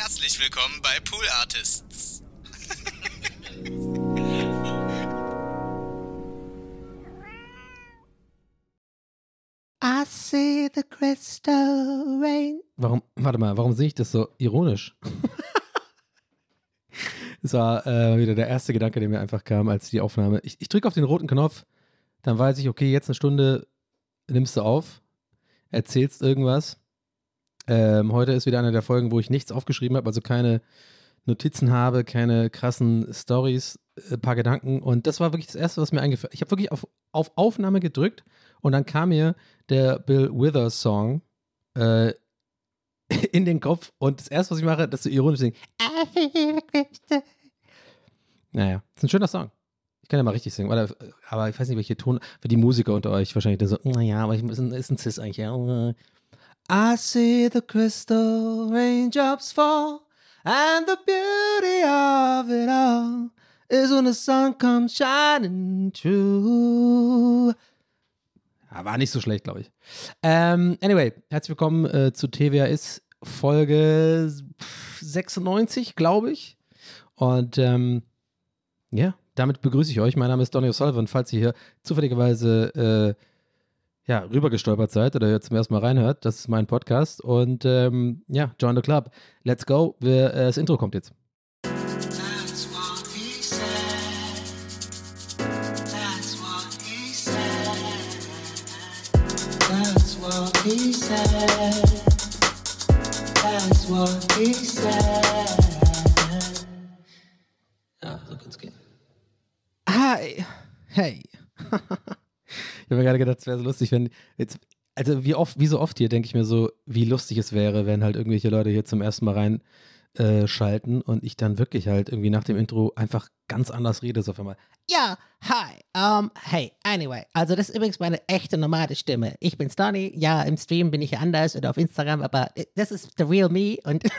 Herzlich willkommen bei Pool Artists. I see the crystal rain. Warum, warte mal, warum sehe ich das so ironisch? das war äh, wieder der erste Gedanke, der mir einfach kam, als die Aufnahme. Ich, ich drücke auf den roten Knopf, dann weiß ich, okay, jetzt eine Stunde nimmst du auf, erzählst irgendwas. Ähm, heute ist wieder eine der Folgen, wo ich nichts aufgeschrieben habe, also keine Notizen habe, keine krassen Stories, ein äh, paar Gedanken. Und das war wirklich das Erste, was mir eingefallen. Ich habe wirklich auf, auf Aufnahme gedrückt und dann kam mir der Bill Withers Song äh, in den Kopf. Und das Erste, was ich mache, das so ironisch singen. Naja, ist ein schöner Song. Ich kann ja mal richtig singen, oder, aber ich weiß nicht, welche Ton, für die Musiker unter euch wahrscheinlich so, naja, aber ich, ist, ein, ist ein Cis eigentlich, ja. I see the crystal raindrops fall and the beauty of it all is when the sun comes shining through. War nicht so schlecht, glaube ich. Ähm, anyway, herzlich willkommen äh, zu TWAS Folge 96, glaube ich. Und ähm, ja, damit begrüße ich euch. Mein Name ist Donny O'Sullivan. Falls ihr hier zufälligerweise äh, ja, rübergestolpert seid oder jetzt zum ersten Mal reinhört, das ist mein Podcast. Und ähm, ja, join the club. Let's go. Wir, äh, das Intro kommt jetzt. Ja, so kann es gehen. Hi. Hey. ich habe mir gerade gedacht, es wäre so lustig, wenn jetzt, also wie oft, wie so oft hier denke ich mir so, wie lustig es wäre, wenn halt irgendwelche Leute hier zum ersten Mal rein äh, schalten und ich dann wirklich halt irgendwie nach dem Intro einfach ganz anders rede, so auf einmal. Ja, hi, um, hey, anyway, also das ist übrigens meine echte normale Stimme. Ich bin Stoney, ja, im Stream bin ich anders oder auf Instagram, aber das ist the real me und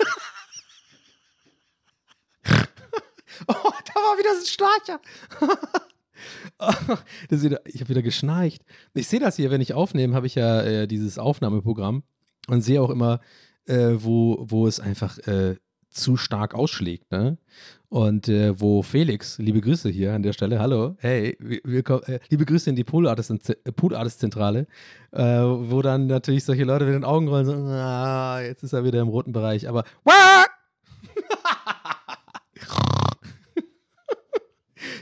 Oh, da war wieder so ein Schnarcher. ich habe wieder geschnarcht. Ich sehe das hier, wenn ich aufnehme, habe ich ja äh, dieses Aufnahmeprogramm und sehe auch immer, äh, wo, wo es einfach äh, zu stark ausschlägt. Ne? Und äh, wo Felix, liebe Grüße hier an der Stelle, hallo, hey, willkommen, äh, liebe Grüße in die Pool Artist, Pool Artist äh, wo dann natürlich solche Leute mit den Augen rollen, so, ah, jetzt ist er wieder im roten Bereich, aber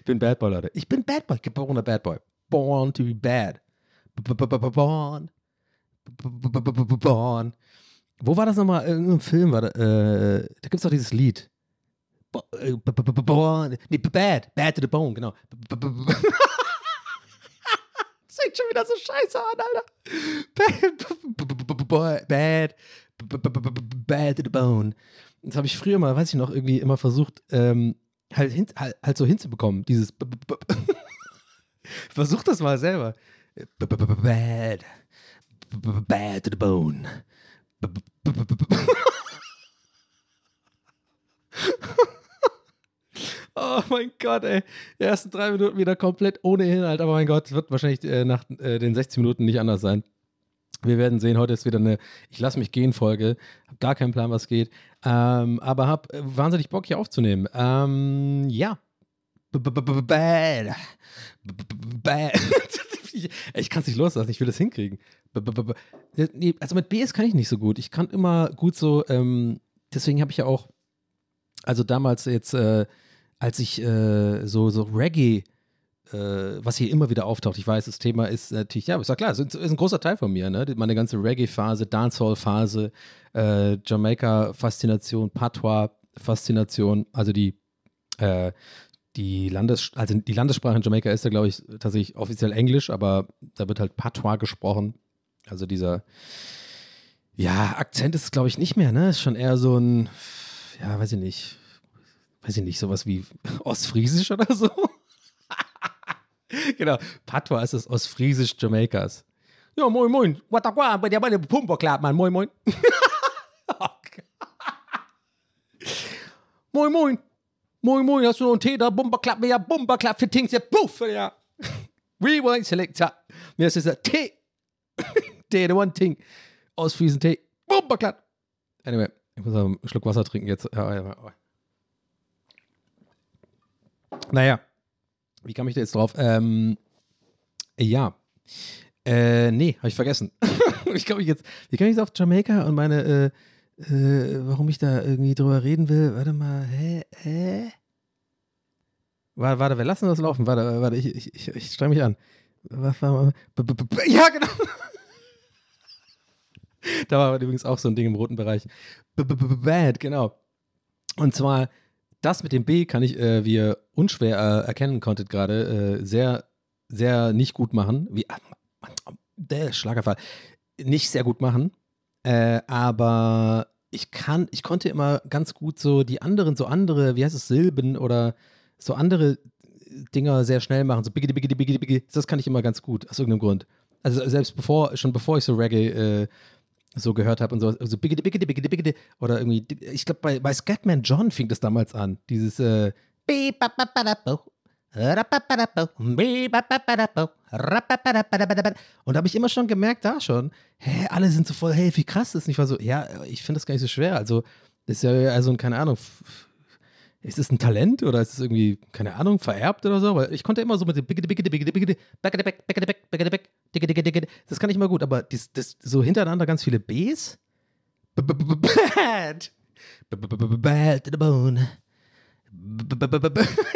bin Bad Boy, Leute. Ich bin Bad Boy, geborener Bad Boy. Born to be bad. Born. Born. Wo war das nochmal? In irgendeinem Film war da, äh, da gibt es doch dieses Lied. Nee, bad. Bad to the bone, genau. Das fängt schon wieder so scheiße an, Alter. Bad. Bad to the bone. Das habe ich früher mal, weiß ich noch, irgendwie immer versucht, ähm, halt, hin, halt, halt so hinzubekommen. Dieses. Versuch das mal selber. Bad. Bad to the bone. Oh mein Gott, ey. Die ersten drei Minuten wieder komplett ohne Inhalt, aber mein Gott, wird wahrscheinlich äh, nach äh, den 16 Minuten nicht anders sein. Wir werden sehen, heute ist wieder eine Ich lasse mich gehen Folge. Hab gar keinen Plan, was geht. Ähm, aber hab äh, wahnsinnig Bock hier aufzunehmen. Ähm, ja. Ich kann es nicht loslassen, ich will das hinkriegen. Also mit BS kann ich nicht so gut. Ich kann immer gut so, ähm, deswegen habe ich ja auch, also damals jetzt, äh, als ich äh, so, so Reggae, was hier immer wieder auftaucht, ich weiß, das Thema ist natürlich, ja, ist ja klar, ist, ist ein großer Teil von mir, ne? Meine ganze Reggae-Phase, Dancehall-Phase, äh, Jamaika-Faszination, Patois-Faszination, also die, äh, die Landes also die Landessprache in Jamaika ist ja, glaube ich, tatsächlich offiziell Englisch, aber da wird halt Patois gesprochen. Also dieser, ja, Akzent ist es, glaube ich, nicht mehr, ne? Ist schon eher so ein, ja, weiß ich nicht, weiß ich nicht, sowas wie Ostfriesisch oder so. genau, Patois ist das Ostfriesisch Jamaikas. Ja, moin, moin. Watagua, bei der bei der Pumperklapp, Mann. Moin, moin. moin, moin. Moin, moin, hast du noch einen Tee da? Bumperklapp, ja, Bumperklapp für Tings, ja, puff, ja. Rewind Selector. Mir ist dieser Tee. Tee, the one thing. Ostfriesen Tee. Bumperklapp. Anyway, Ich muss einen Schluck Wasser trinken jetzt. Ja, ja, ja. Naja, wie kam ich da jetzt drauf? Ähm, ja. Äh, nee, habe ich vergessen. ich glaube, jetzt, wie komme ich jetzt auf Jamaika und meine, äh, äh, warum ich da irgendwie drüber reden will? Warte mal, hä, hä? Warte, warte, wir lassen das laufen. Warte, warte, ich, ich, ich, ich streng mich an. Ja, genau. da war übrigens auch so ein Ding im roten Bereich. Bad, genau. Und zwar, das mit dem B kann ich, äh, wie ihr unschwer äh, erkennen konntet gerade, äh, sehr, sehr nicht gut machen. Wie, der Schlagerfall. Nicht sehr gut machen. Äh, aber ich kann, ich konnte immer ganz gut so die anderen, so andere, wie heißt es, Silben oder so andere Dinger sehr schnell machen. So biggity, biggity, biggity, biggity. Das kann ich immer ganz gut, aus irgendeinem Grund. Also selbst bevor, schon bevor ich so Reggae äh, so gehört habe und so, so biggity, biggity, biggity, biggity. Oder irgendwie, ich glaube, bei, bei Scatman John fing das damals an. Dieses äh, und da habe ich immer schon gemerkt, da schon, hä, alle sind so voll, hey, wie krass ist. Und ich war so, ja, ich finde das gar nicht so schwer. Also, das ist ja also, keine Ahnung, ist es ein Talent oder ist es irgendwie, keine Ahnung, vererbt oder so? Weil ich konnte immer so mit dem das kann ich immer gut, aber das, das, so hintereinander ganz viele Bs. Bad. Bad to the bone.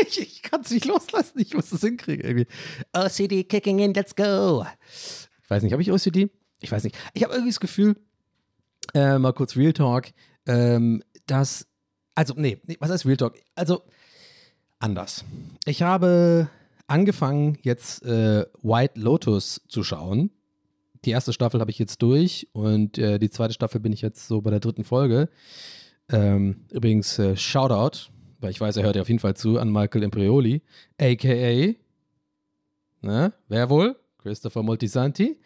Ich, ich kann es nicht loslassen, ich muss das hinkriegen irgendwie. OCD kicking in, let's go. Ich weiß nicht, habe ich OCD? Ich weiß nicht. Ich habe irgendwie das Gefühl, äh, mal kurz Real Talk, ähm, dass, also, nee, nee, was heißt Real Talk? Also, anders. Ich habe angefangen, jetzt äh, White Lotus zu schauen. Die erste Staffel habe ich jetzt durch und äh, die zweite Staffel bin ich jetzt so bei der dritten Folge. Ähm, übrigens, äh, Shoutout weil ich weiß, er hört ja auf jeden Fall zu, an Michael Imprioli, a.k.a. Ne, wer wohl? Christopher Multisanti.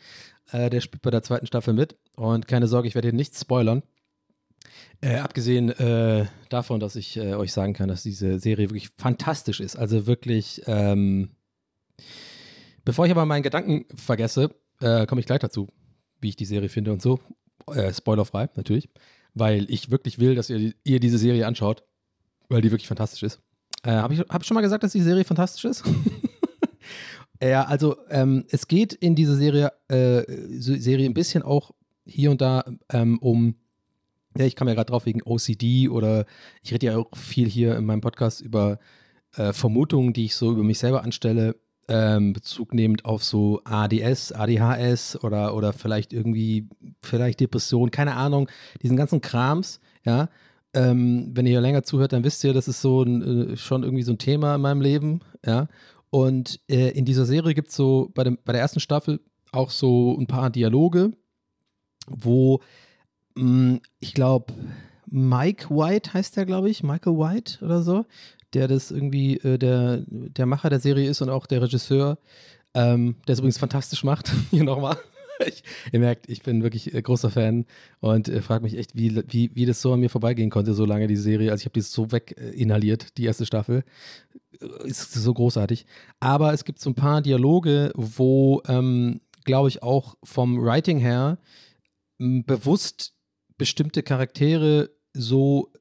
Äh, der spielt bei der zweiten Staffel mit. Und keine Sorge, ich werde hier nichts spoilern. Äh, abgesehen äh, davon, dass ich äh, euch sagen kann, dass diese Serie wirklich fantastisch ist. Also wirklich, ähm, bevor ich aber meinen Gedanken vergesse, äh, komme ich gleich dazu, wie ich die Serie finde und so. Äh, spoilerfrei, natürlich. Weil ich wirklich will, dass ihr, ihr diese Serie anschaut weil die wirklich fantastisch ist. Äh, Habe ich, hab ich schon mal gesagt, dass die Serie fantastisch ist? ja, also ähm, es geht in dieser Serie, Serie ein bisschen auch hier und da ähm, um, ja, ich kam ja gerade drauf wegen OCD oder ich rede ja auch viel hier in meinem Podcast über äh, Vermutungen, die ich so über mich selber anstelle, ähm, Bezug auf so ADS, ADHS oder, oder vielleicht irgendwie, vielleicht Depression, keine Ahnung, diesen ganzen Krams, ja, ähm, wenn ihr länger zuhört, dann wisst ihr, das ist so ein, äh, schon irgendwie so ein Thema in meinem Leben, ja. Und äh, in dieser Serie gibt es so bei, dem, bei der ersten Staffel auch so ein paar Dialoge, wo ich glaube, Mike White heißt der, glaube ich, Michael White oder so, der das irgendwie äh, der, der Macher der Serie ist und auch der Regisseur, ähm, der es übrigens fantastisch macht. Hier nochmal. ich, ihr merkt, ich bin wirklich äh, großer Fan und äh, frage mich echt, wie, wie, wie das so an mir vorbeigehen konnte, so lange die Serie. Also ich habe die so weg äh, inhaliert, die erste Staffel. Äh, ist so großartig. Aber es gibt so ein paar Dialoge, wo, ähm, glaube ich, auch vom Writing her bewusst bestimmte Charaktere so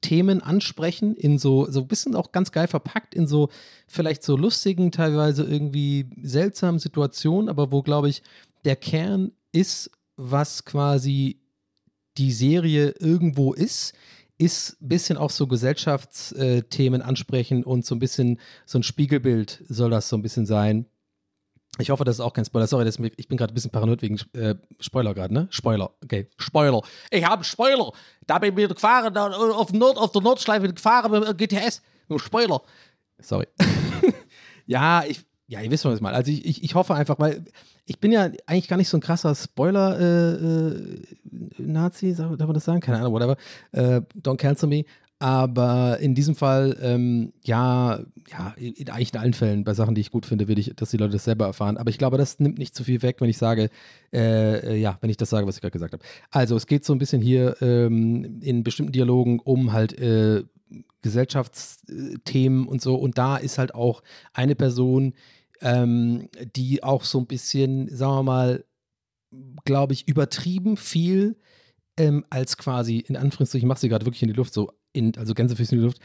Themen ansprechen, in so, so ein bisschen auch ganz geil verpackt, in so vielleicht so lustigen, teilweise irgendwie seltsamen Situationen, aber wo, glaube ich, der Kern ist, was quasi die Serie irgendwo ist, ist ein bisschen auch so Gesellschaftsthemen ansprechen und so ein bisschen so ein Spiegelbild soll das so ein bisschen sein. Ich hoffe, das ist auch kein Spoiler. Sorry, mir, ich bin gerade ein bisschen paranoid wegen äh, Spoiler gerade, ne? Spoiler. Okay, Spoiler. Ich habe Spoiler. Da bin ich gefahren, da, auf, Nord, auf der Nordschleife gefahren mit GTS. Spoiler. Sorry. ja, ich, ja, ihr wisst schon, was meine. Also ich, ich, ich hoffe einfach, weil ich bin ja eigentlich gar nicht so ein krasser Spoiler-Nazi, äh, äh, darf man das sagen? Keine Ahnung, whatever. Äh, don't cancel me. Aber in diesem Fall, ähm, ja, ja, in, eigentlich in allen Fällen, bei Sachen, die ich gut finde, will ich, dass die Leute das selber erfahren. Aber ich glaube, das nimmt nicht zu viel weg, wenn ich sage, äh, ja, wenn ich das sage, was ich gerade gesagt habe. Also, es geht so ein bisschen hier ähm, in bestimmten Dialogen um halt äh, Gesellschaftsthemen und so. Und da ist halt auch eine Person, ähm, die auch so ein bisschen, sagen wir mal, glaube ich, übertrieben viel ähm, als quasi, in Anführungszeichen, ich mache sie gerade wirklich in die Luft, so, in, also Gänsefüßchen in die Luft,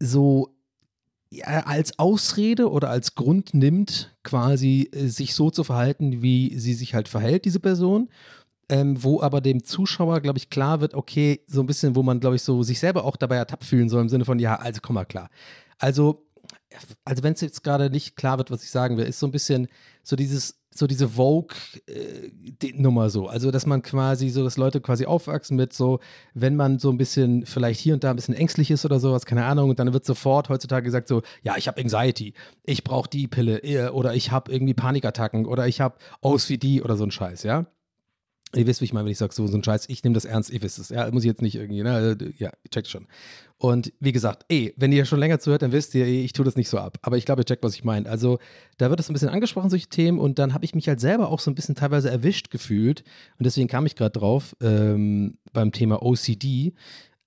so ja, als Ausrede oder als Grund nimmt, quasi äh, sich so zu verhalten, wie sie sich halt verhält, diese Person. Ähm, wo aber dem Zuschauer, glaube ich, klar wird, okay, so ein bisschen, wo man, glaube ich, so sich selber auch dabei ertappt fühlen soll, im Sinne von, ja, also komm mal klar. Also, also wenn es jetzt gerade nicht klar wird, was ich sagen will, ist so ein bisschen so dieses, so diese Vogue-Nummer äh, so. Also, dass man quasi so, dass Leute quasi aufwachsen mit so, wenn man so ein bisschen vielleicht hier und da ein bisschen ängstlich ist oder sowas, keine Ahnung, und dann wird sofort heutzutage gesagt so, ja, ich habe Anxiety, ich brauche die Pille äh, oder ich habe irgendwie Panikattacken oder ich habe OCD oder so ein Scheiß, ja. Ihr wisst, wie ich meine, wenn ich sage, so, so ein Scheiß, ich nehme das ernst, ihr wisst es. Ja, muss ich jetzt nicht irgendwie, ne? Also, ja, checkt schon. Und wie gesagt, ey, wenn ihr schon länger zuhört, dann wisst ihr, ey, ich tue das nicht so ab. Aber ich glaube, ihr checkt, was ich meine. Also, da wird es ein bisschen angesprochen, solche Themen. Und dann habe ich mich halt selber auch so ein bisschen teilweise erwischt gefühlt. Und deswegen kam ich gerade drauf ähm, beim Thema OCD.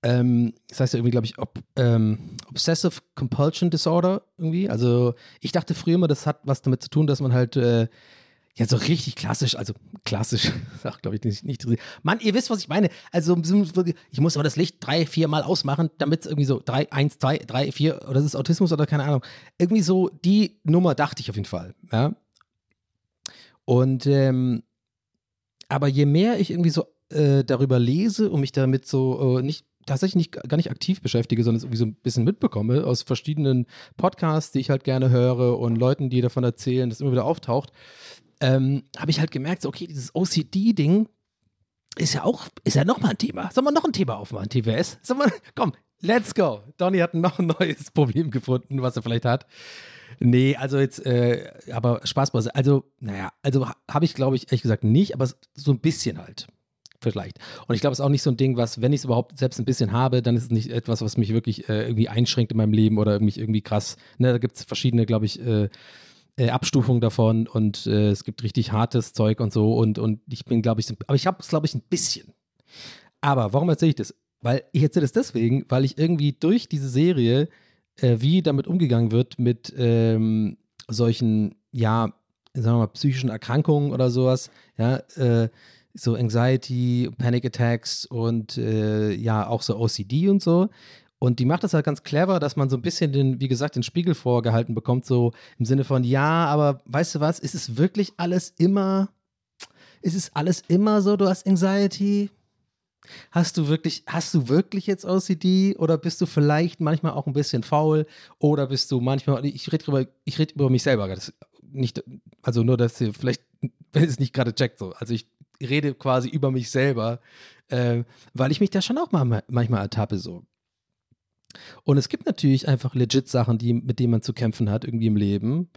Ähm, das heißt ja irgendwie, glaube ich, ob, ähm, Obsessive Compulsion Disorder irgendwie. Also, ich dachte früher immer, das hat was damit zu tun, dass man halt. Äh, ja, so richtig klassisch, also klassisch, sag glaube ich nicht, nicht. Mann, ihr wisst, was ich meine. Also, ich muss aber das Licht drei, vier Mal ausmachen, damit es irgendwie so drei, eins, zwei, drei, vier, oder das ist Autismus oder keine Ahnung. Irgendwie so die Nummer dachte ich auf jeden Fall, ja. Und, ähm, aber je mehr ich irgendwie so äh, darüber lese und mich damit so äh, nicht tatsächlich nicht, gar nicht aktiv beschäftige, sondern es irgendwie so ein bisschen mitbekomme aus verschiedenen Podcasts, die ich halt gerne höre und Leuten, die davon erzählen, das immer wieder auftaucht, ähm, habe ich halt gemerkt, so, okay, dieses OCD-Ding ist ja auch, ist ja nochmal ein Thema. Sollen wir noch ein Thema aufmachen, TWS? Sollen wir, komm, let's go. Donny hat noch ein neues Problem gefunden, was er vielleicht hat. Nee, also jetzt, äh, aber Spaß beiseite. Also, naja, also habe ich, glaube ich, ehrlich gesagt nicht, aber so ein bisschen halt. Vielleicht. Und ich glaube, es ist auch nicht so ein Ding, was, wenn ich es überhaupt selbst ein bisschen habe, dann ist es nicht etwas, was mich wirklich äh, irgendwie einschränkt in meinem Leben oder mich irgendwie krass. Ne, da gibt es verschiedene, glaube ich, äh, äh, Abstufung davon und äh, es gibt richtig hartes Zeug und so und, und ich bin, glaube ich, aber ich habe es, glaube ich, ein bisschen. Aber warum erzähle ich das? Weil ich erzähle das deswegen, weil ich irgendwie durch diese Serie, äh, wie damit umgegangen wird mit ähm, solchen, ja, sagen wir mal, psychischen Erkrankungen oder sowas, ja, äh, so Anxiety, Panic Attacks und äh, ja, auch so OCD und so, und die macht das halt ganz clever, dass man so ein bisschen den, wie gesagt, den Spiegel vorgehalten bekommt, so im Sinne von, ja, aber weißt du was, ist es wirklich alles immer, ist es alles immer so, du hast Anxiety? Hast du wirklich, hast du wirklich jetzt OCD oder bist du vielleicht manchmal auch ein bisschen faul oder bist du manchmal, ich rede über, ich rede über mich selber, das nicht, also nur, dass ihr vielleicht, wenn es nicht gerade checkt, so, also ich rede quasi über mich selber, äh, weil ich mich da schon auch mal, manchmal ertappe, so. Und es gibt natürlich einfach legit Sachen, die, mit denen man zu kämpfen hat, irgendwie im Leben.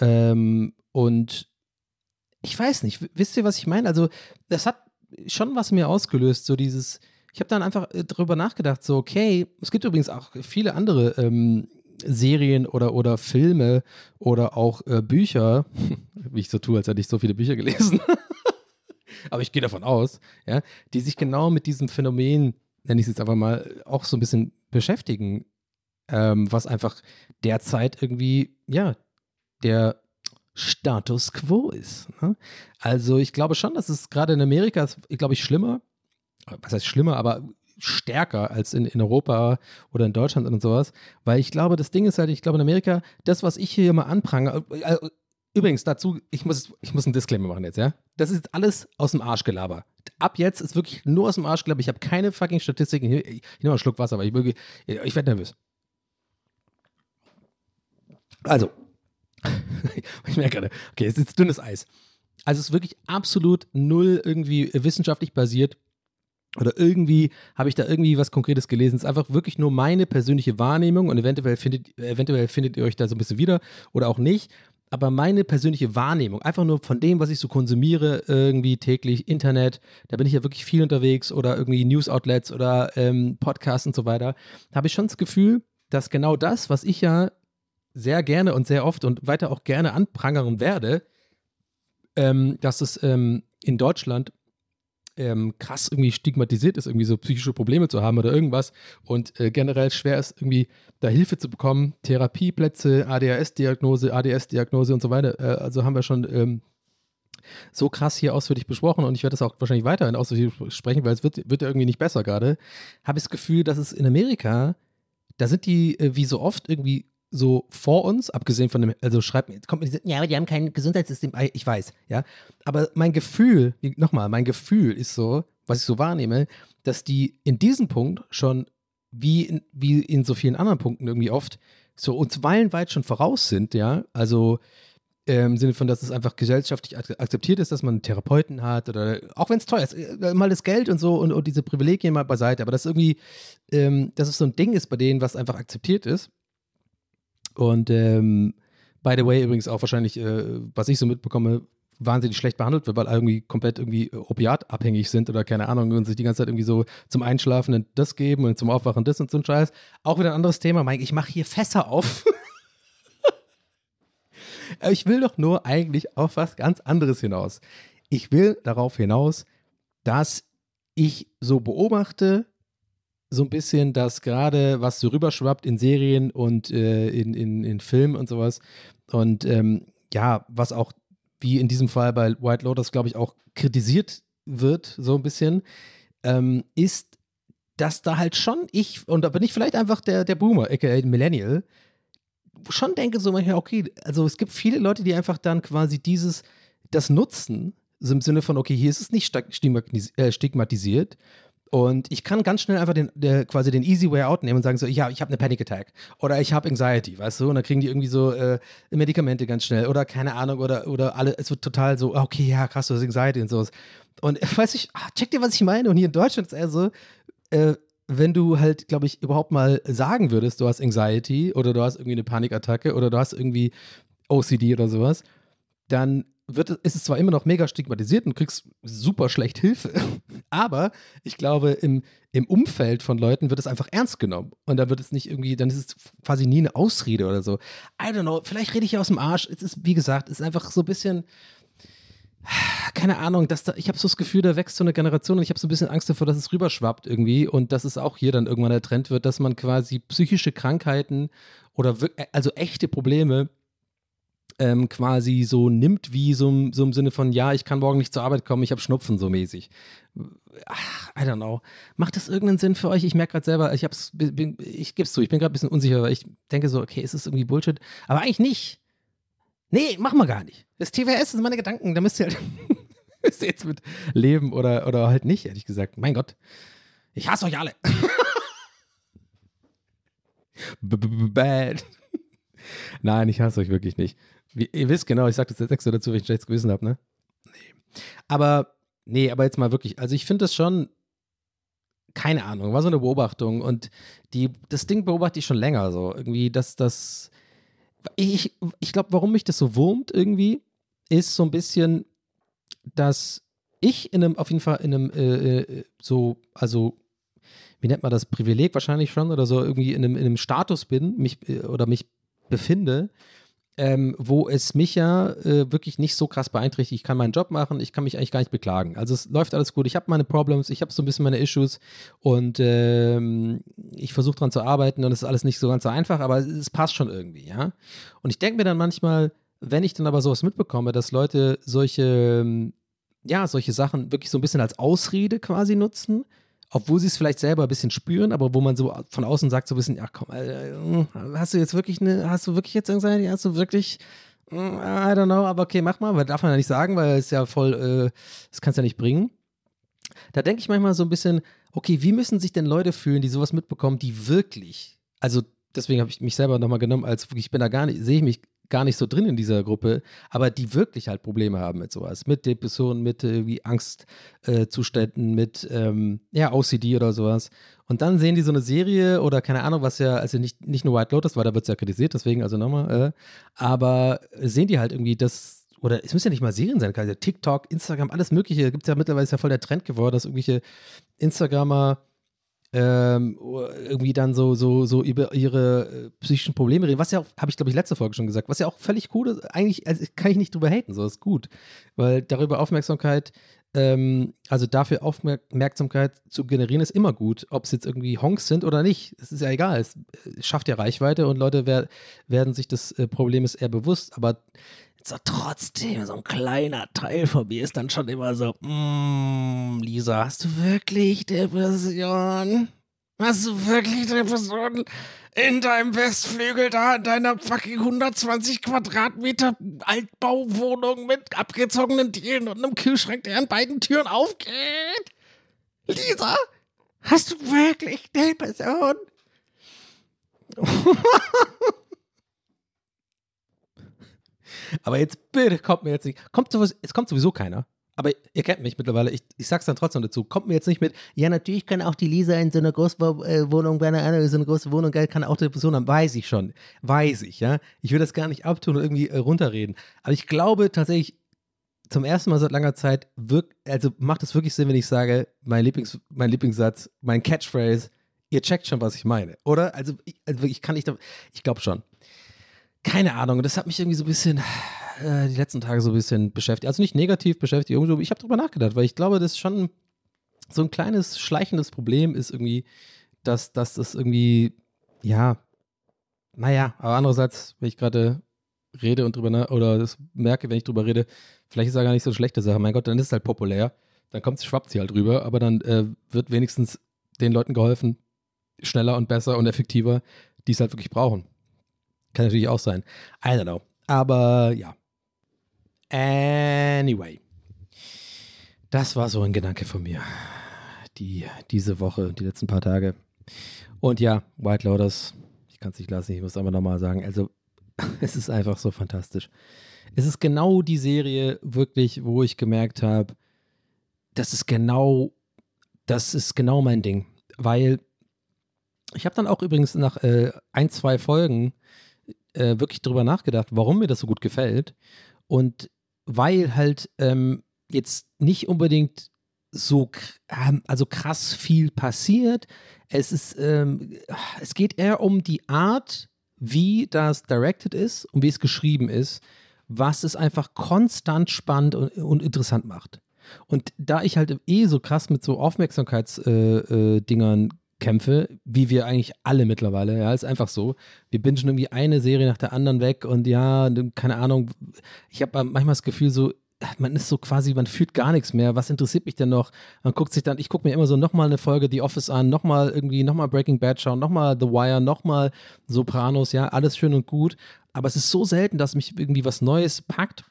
Ähm, und ich weiß nicht, wisst ihr, was ich meine? Also, das hat schon was mir ausgelöst, so dieses. Ich habe dann einfach äh, darüber nachgedacht, so, okay, es gibt übrigens auch viele andere ähm, Serien oder, oder Filme oder auch äh, Bücher, wie ich so tue, als hätte ich so viele Bücher gelesen. Aber ich gehe davon aus, ja, die sich genau mit diesem Phänomen, nenne ich es jetzt einfach mal, auch so ein bisschen beschäftigen, ähm, was einfach derzeit irgendwie, ja, der Status quo ist. Ne? Also ich glaube schon, dass es gerade in Amerika, glaube ich, schlimmer, was heißt schlimmer, aber stärker als in, in Europa oder in Deutschland und sowas, weil ich glaube, das Ding ist halt, ich glaube in Amerika, das, was ich hier mal anprange, äh, übrigens dazu, ich muss, ich muss einen Disclaimer machen jetzt, ja, das ist alles aus dem Arschgelaber ab jetzt ist wirklich nur aus dem Arsch glaube Ich habe keine fucking Statistiken. Ich, ich nehme einen Schluck Wasser, aber ich, ich werde nervös. Also, ich merke gerade, okay, es ist dünnes Eis. Also es ist wirklich absolut null irgendwie wissenschaftlich basiert oder irgendwie habe ich da irgendwie was Konkretes gelesen. Es ist einfach wirklich nur meine persönliche Wahrnehmung und eventuell findet, eventuell findet ihr euch da so ein bisschen wieder oder auch nicht aber meine persönliche Wahrnehmung, einfach nur von dem, was ich so konsumiere, irgendwie täglich, Internet, da bin ich ja wirklich viel unterwegs oder irgendwie News-Outlets oder ähm, Podcasts und so weiter, habe ich schon das Gefühl, dass genau das, was ich ja sehr gerne und sehr oft und weiter auch gerne anprangern werde, ähm, dass es ähm, in Deutschland ähm, krass irgendwie stigmatisiert ist, irgendwie so psychische Probleme zu haben oder irgendwas und äh, generell schwer ist, irgendwie da Hilfe zu bekommen, Therapieplätze, ADHS-Diagnose, ADS-Diagnose und so weiter. Äh, also haben wir schon ähm, so krass hier ausführlich besprochen und ich werde das auch wahrscheinlich weiterhin ausführlich sprechen, weil es wird, wird ja irgendwie nicht besser gerade, habe ich das Gefühl, dass es in Amerika, da sind die äh, wie so oft irgendwie so vor uns, abgesehen von dem, also schreibt mir, kommt mir, ja, aber die haben kein Gesundheitssystem, ich weiß, ja. Aber mein Gefühl, nochmal, mein Gefühl ist so, was ich so wahrnehme, dass die in diesem Punkt schon, wie in, wie in so vielen anderen Punkten irgendwie oft, so uns meilenweit schon voraus sind, ja. Also im Sinne von, dass es einfach gesellschaftlich akzeptiert ist, dass man einen Therapeuten hat oder auch wenn es teuer ist, äh, mal das Geld und so und, und diese Privilegien mal beiseite, aber dass irgendwie, ähm, dass es so ein Ding ist bei denen, was einfach akzeptiert ist. Und ähm, by the way, übrigens auch wahrscheinlich, äh, was ich so mitbekomme, wahnsinnig schlecht behandelt wird, weil irgendwie komplett irgendwie opiatabhängig sind oder keine Ahnung und sich die ganze Zeit irgendwie so zum Einschlafen das geben und zum Aufwachen das und so ein Scheiß. Auch wieder ein anderes Thema, Mike, ich mache hier Fässer auf. ich will doch nur eigentlich auf was ganz anderes hinaus. Ich will darauf hinaus, dass ich so beobachte, so ein bisschen, dass gerade was so rüberschwappt in Serien und äh, in, in, in Filmen und sowas. Und ähm, ja, was auch wie in diesem Fall bei White Lotus, glaube ich, auch kritisiert wird, so ein bisschen, ähm, ist, dass da halt schon ich, und da bin ich vielleicht einfach der, der Boomer, aka Millennial, schon denke so manchmal, okay, also es gibt viele Leute, die einfach dann quasi dieses, das nutzen, so im Sinne von, okay, hier ist es nicht äh, stigmatisiert und ich kann ganz schnell einfach den, der, quasi den easy way out nehmen und sagen so, ja, ich habe eine Panic Attack oder ich habe Anxiety, weißt du? Und dann kriegen die irgendwie so äh, Medikamente ganz schnell oder keine Ahnung oder, oder alle, es wird total so, okay, ja, krass, du hast Anxiety und sowas. Und weiß ich, ach, check dir, was ich meine. Und hier in Deutschland ist eher so, äh, wenn du halt, glaube ich, überhaupt mal sagen würdest, du hast Anxiety oder du hast irgendwie eine Panikattacke oder du hast irgendwie OCD oder sowas, dann wird, ist es zwar immer noch mega stigmatisiert und kriegst super schlecht Hilfe, aber ich glaube, im, im Umfeld von Leuten wird es einfach ernst genommen. Und dann wird es nicht irgendwie, dann ist es quasi nie eine Ausrede oder so. I don't know, vielleicht rede ich aus dem Arsch. Es ist, wie gesagt, es ist einfach so ein bisschen, keine Ahnung, dass da, ich habe so das Gefühl, da wächst so eine Generation und ich habe so ein bisschen Angst davor, dass es rüberschwappt irgendwie und dass es auch hier dann irgendwann der Trend wird, dass man quasi psychische Krankheiten oder also echte Probleme ähm, quasi so nimmt, wie so, so im Sinne von, ja, ich kann morgen nicht zur Arbeit kommen, ich habe Schnupfen so mäßig. Ach, I don't know. Macht das irgendeinen Sinn für euch? Ich merke gerade selber, ich ich gebe es zu, ich bin gerade ein bisschen unsicher, weil ich denke so, okay, ist das irgendwie Bullshit? Aber eigentlich nicht. Nee, machen wir gar nicht. Das TWS sind meine Gedanken, da müsst ihr halt müsst ihr jetzt mit leben oder, oder halt nicht, ehrlich gesagt. Mein Gott. Ich hasse euch alle. Bad. Nein, ich hasse euch wirklich nicht. Wie, ihr wisst genau, ich sage das jetzt extra dazu, wenn ich ein schlechtes Gewissen habe, ne? Nee. Aber, nee, aber jetzt mal wirklich, also ich finde das schon, keine Ahnung, war so eine Beobachtung und die, das Ding beobachte ich schon länger so. Irgendwie, dass das, ich, ich glaube, warum mich das so wurmt irgendwie, ist so ein bisschen, dass ich in einem, auf jeden Fall in einem, äh, äh so, also, wie nennt man das, Privileg wahrscheinlich schon oder so, irgendwie in einem, in einem Status bin, mich, äh, oder mich befinde, ähm, wo es mich ja äh, wirklich nicht so krass beeinträchtigt. Ich kann meinen Job machen, ich kann mich eigentlich gar nicht beklagen. Also es läuft alles gut. Ich habe meine Problems, ich habe so ein bisschen meine Issues und ähm, ich versuche daran zu arbeiten und es ist alles nicht so ganz so einfach, aber es, passt schon irgendwie, ja. Und ich denke mir dann manchmal, wenn ich dann aber sowas mitbekomme, dass Leute solche, ja, solche Sachen wirklich so ein bisschen als Ausrede quasi nutzen, obwohl sie es vielleicht selber ein bisschen spüren, aber wo man so von außen sagt so ein bisschen, ach komm, äh, hast du jetzt wirklich eine, hast du wirklich jetzt Anxiety, hast du wirklich, mm, I don't know, aber okay, mach mal, weil darf man ja nicht sagen, weil es ja voll, äh, das kannst du ja nicht bringen. Da denke ich manchmal so ein bisschen, okay, wie müssen sich denn Leute fühlen, die sowas mitbekommen, die wirklich, also deswegen habe ich mich selber nochmal genommen, als wirklich, ich bin da gar nicht, sehe ich mich gar nicht so drin in dieser Gruppe, aber die wirklich halt Probleme haben mit sowas, mit Depressionen, mit irgendwie Angstzuständen, äh, mit ähm, ja, OCD oder sowas. Und dann sehen die so eine Serie oder keine Ahnung, was ja, also nicht, nicht nur White Lotus war, da wird es ja kritisiert, deswegen also nochmal, äh, aber sehen die halt irgendwie das, oder es müssen ja nicht mal Serien sein, also TikTok, Instagram, alles Mögliche, gibt es ja mittlerweile ist ja voll der Trend geworden, dass irgendwelche Instagramer ähm, irgendwie dann so, so, so über ihre äh, psychischen Probleme reden, was ja habe ich glaube ich letzte Folge schon gesagt, was ja auch völlig cool ist, eigentlich also kann ich nicht drüber haten, so ist gut, weil darüber Aufmerksamkeit, ähm, also dafür Aufmerksamkeit zu generieren ist immer gut, ob es jetzt irgendwie Honks sind oder nicht, es ist ja egal, es, es schafft ja Reichweite und Leute wer, werden sich des äh, Problems eher bewusst, aber so trotzdem, so ein kleiner Teil von mir ist dann schon immer so, mm, Lisa, hast du wirklich Depression? Hast du wirklich Depression? In deinem Westflügel da, in deiner fucking 120 Quadratmeter Altbauwohnung mit abgezogenen Dielen und einem Kühlschrank, der an beiden Türen aufgeht? Lisa, hast du wirklich Depression? Aber jetzt bitte kommt mir jetzt nicht. Kommt sowas, es kommt sowieso keiner. Aber ihr kennt mich mittlerweile, ich, ich sag's dann trotzdem dazu. Kommt mir jetzt nicht mit, ja, natürlich kann auch die Lisa in so einer Großwohnung, bei einer so eine große Wohnung, kann auch Depression haben. Weiß ich schon. Weiß ich, ja. Ich will das gar nicht abtun und irgendwie äh, runterreden. Aber ich glaube tatsächlich, zum ersten Mal seit langer Zeit, wirkt, also macht es wirklich Sinn, wenn ich sage, mein, Lieblings, mein Lieblingssatz, mein Catchphrase, ihr checkt schon, was ich meine, oder? Also, ich, also ich kann nicht, ich glaube schon keine Ahnung, das hat mich irgendwie so ein bisschen äh, die letzten Tage so ein bisschen beschäftigt. Also nicht negativ beschäftigt, irgendwie, ich habe drüber nachgedacht, weil ich glaube, das ist schon so ein kleines schleichendes Problem ist irgendwie, dass, dass das irgendwie, ja, naja, aber andererseits, wenn ich gerade rede und drüber nach, oder das merke, wenn ich drüber rede, vielleicht ist ja gar nicht so eine schlechte Sache. Mein Gott, dann ist es halt populär, dann kommt schwappt sie halt rüber, aber dann äh, wird wenigstens den Leuten geholfen, schneller und besser und effektiver, die es halt wirklich brauchen. Kann natürlich auch sein. I don't know. Aber ja. Anyway. Das war so ein Gedanke von mir. Die, diese Woche, die letzten paar Tage. Und ja, White Lotus, ich kann es nicht lassen, ich muss aber nochmal sagen, also es ist einfach so fantastisch. Es ist genau die Serie wirklich, wo ich gemerkt habe, das ist genau, das ist genau mein Ding. Weil ich habe dann auch übrigens nach äh, ein, zwei Folgen äh, wirklich drüber nachgedacht, warum mir das so gut gefällt. Und weil halt ähm, jetzt nicht unbedingt so ähm, also krass viel passiert. Es ist, ähm, es geht eher um die Art, wie das directed ist und wie es geschrieben ist, was es einfach konstant spannend und, und interessant macht. Und da ich halt eh so krass mit so Aufmerksamkeitsdingern äh, äh, Kämpfe, wie wir eigentlich alle mittlerweile. Ja, ist einfach so. Wir bingen irgendwie eine Serie nach der anderen weg und ja, keine Ahnung. Ich habe manchmal das Gefühl so, man ist so quasi, man fühlt gar nichts mehr. Was interessiert mich denn noch? Man guckt sich dann, ich gucke mir immer so nochmal eine Folge The Office an, nochmal irgendwie, nochmal Breaking Bad schauen, nochmal The Wire, nochmal Sopranos, ja, alles schön und gut. Aber es ist so selten, dass mich irgendwie was Neues packt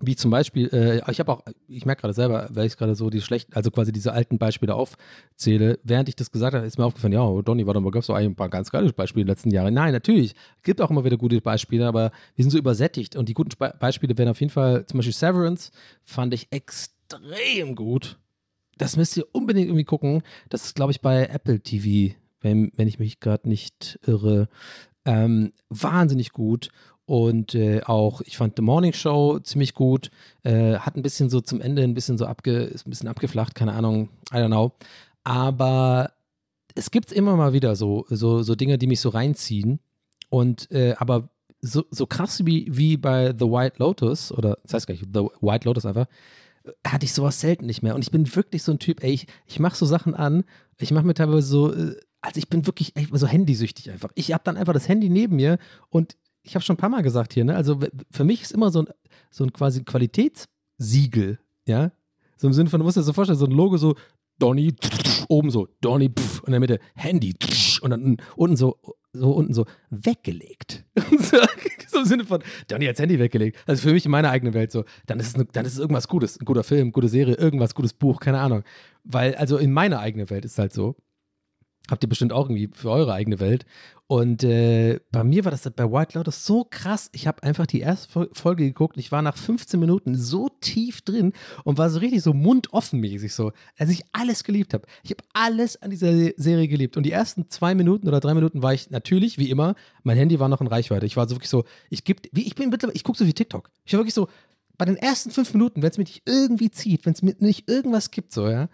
wie zum Beispiel, äh, ich habe auch, ich merke gerade selber, weil ich gerade so die schlechten, also quasi diese alten Beispiele aufzähle, während ich das gesagt habe, ist mir aufgefallen, ja, Donny, warte mal, gab es doch ein paar ganz geile Beispiele in den letzten Jahren. Nein, natürlich, gibt auch immer wieder gute Beispiele, aber wir sind so übersättigt und die guten Sp Beispiele wären auf jeden Fall, zum Beispiel Severance, fand ich extrem gut. Das müsst ihr unbedingt irgendwie gucken. Das ist, glaube ich, bei Apple TV, wenn, wenn ich mich gerade nicht irre. Ähm, wahnsinnig gut. Und äh, auch, ich fand The Morning Show ziemlich gut. Äh, hat ein bisschen so zum Ende ein bisschen so abge, ist ein bisschen abgeflacht, keine Ahnung, I don't know. Aber es gibt immer mal wieder so, so, so Dinge, die mich so reinziehen. Und äh, aber so, so krass wie, wie bei The White Lotus, oder das heißt gar nicht, The White Lotus einfach, hatte ich sowas selten nicht mehr. Und ich bin wirklich so ein Typ, ey, ich, ich mache so Sachen an, ich mache mir teilweise so, äh, also ich bin wirklich so handysüchtig einfach. Ich habe dann einfach das Handy neben mir und ich habe schon ein paar Mal gesagt hier, ne? Also für mich ist immer so ein, so ein quasi Qualitätssiegel, ja? So im Sinne von, du musst dir so vorstellen, so ein Logo so Donny, oben so, Donny, und in der Mitte Handy, und dann unten so, so unten so weggelegt. so im Sinne von, Donny hat das Handy weggelegt. Also für mich in meiner eigenen Welt so, dann ist es, eine, dann ist es irgendwas Gutes, ein guter Film, gute Serie, irgendwas, gutes Buch, keine Ahnung. Weil, also in meiner eigenen Welt ist es halt so, Habt ihr bestimmt auch irgendwie für eure eigene Welt. Und äh, bei mir war das bei White Lotus so krass. Ich habe einfach die erste Folge geguckt. Ich war nach 15 Minuten so tief drin und war so richtig so mundoffenmäßig so, als ich alles geliebt habe. Ich habe alles an dieser Serie geliebt. Und die ersten zwei Minuten oder drei Minuten war ich natürlich, wie immer, mein Handy war noch in Reichweite. Ich war so wirklich so, ich gebe, wie ich bin mittlerweile, ich gucke so wie TikTok. Ich war wirklich so, bei den ersten fünf Minuten, wenn es mich nicht irgendwie zieht, wenn es mir nicht irgendwas gibt, so, ja,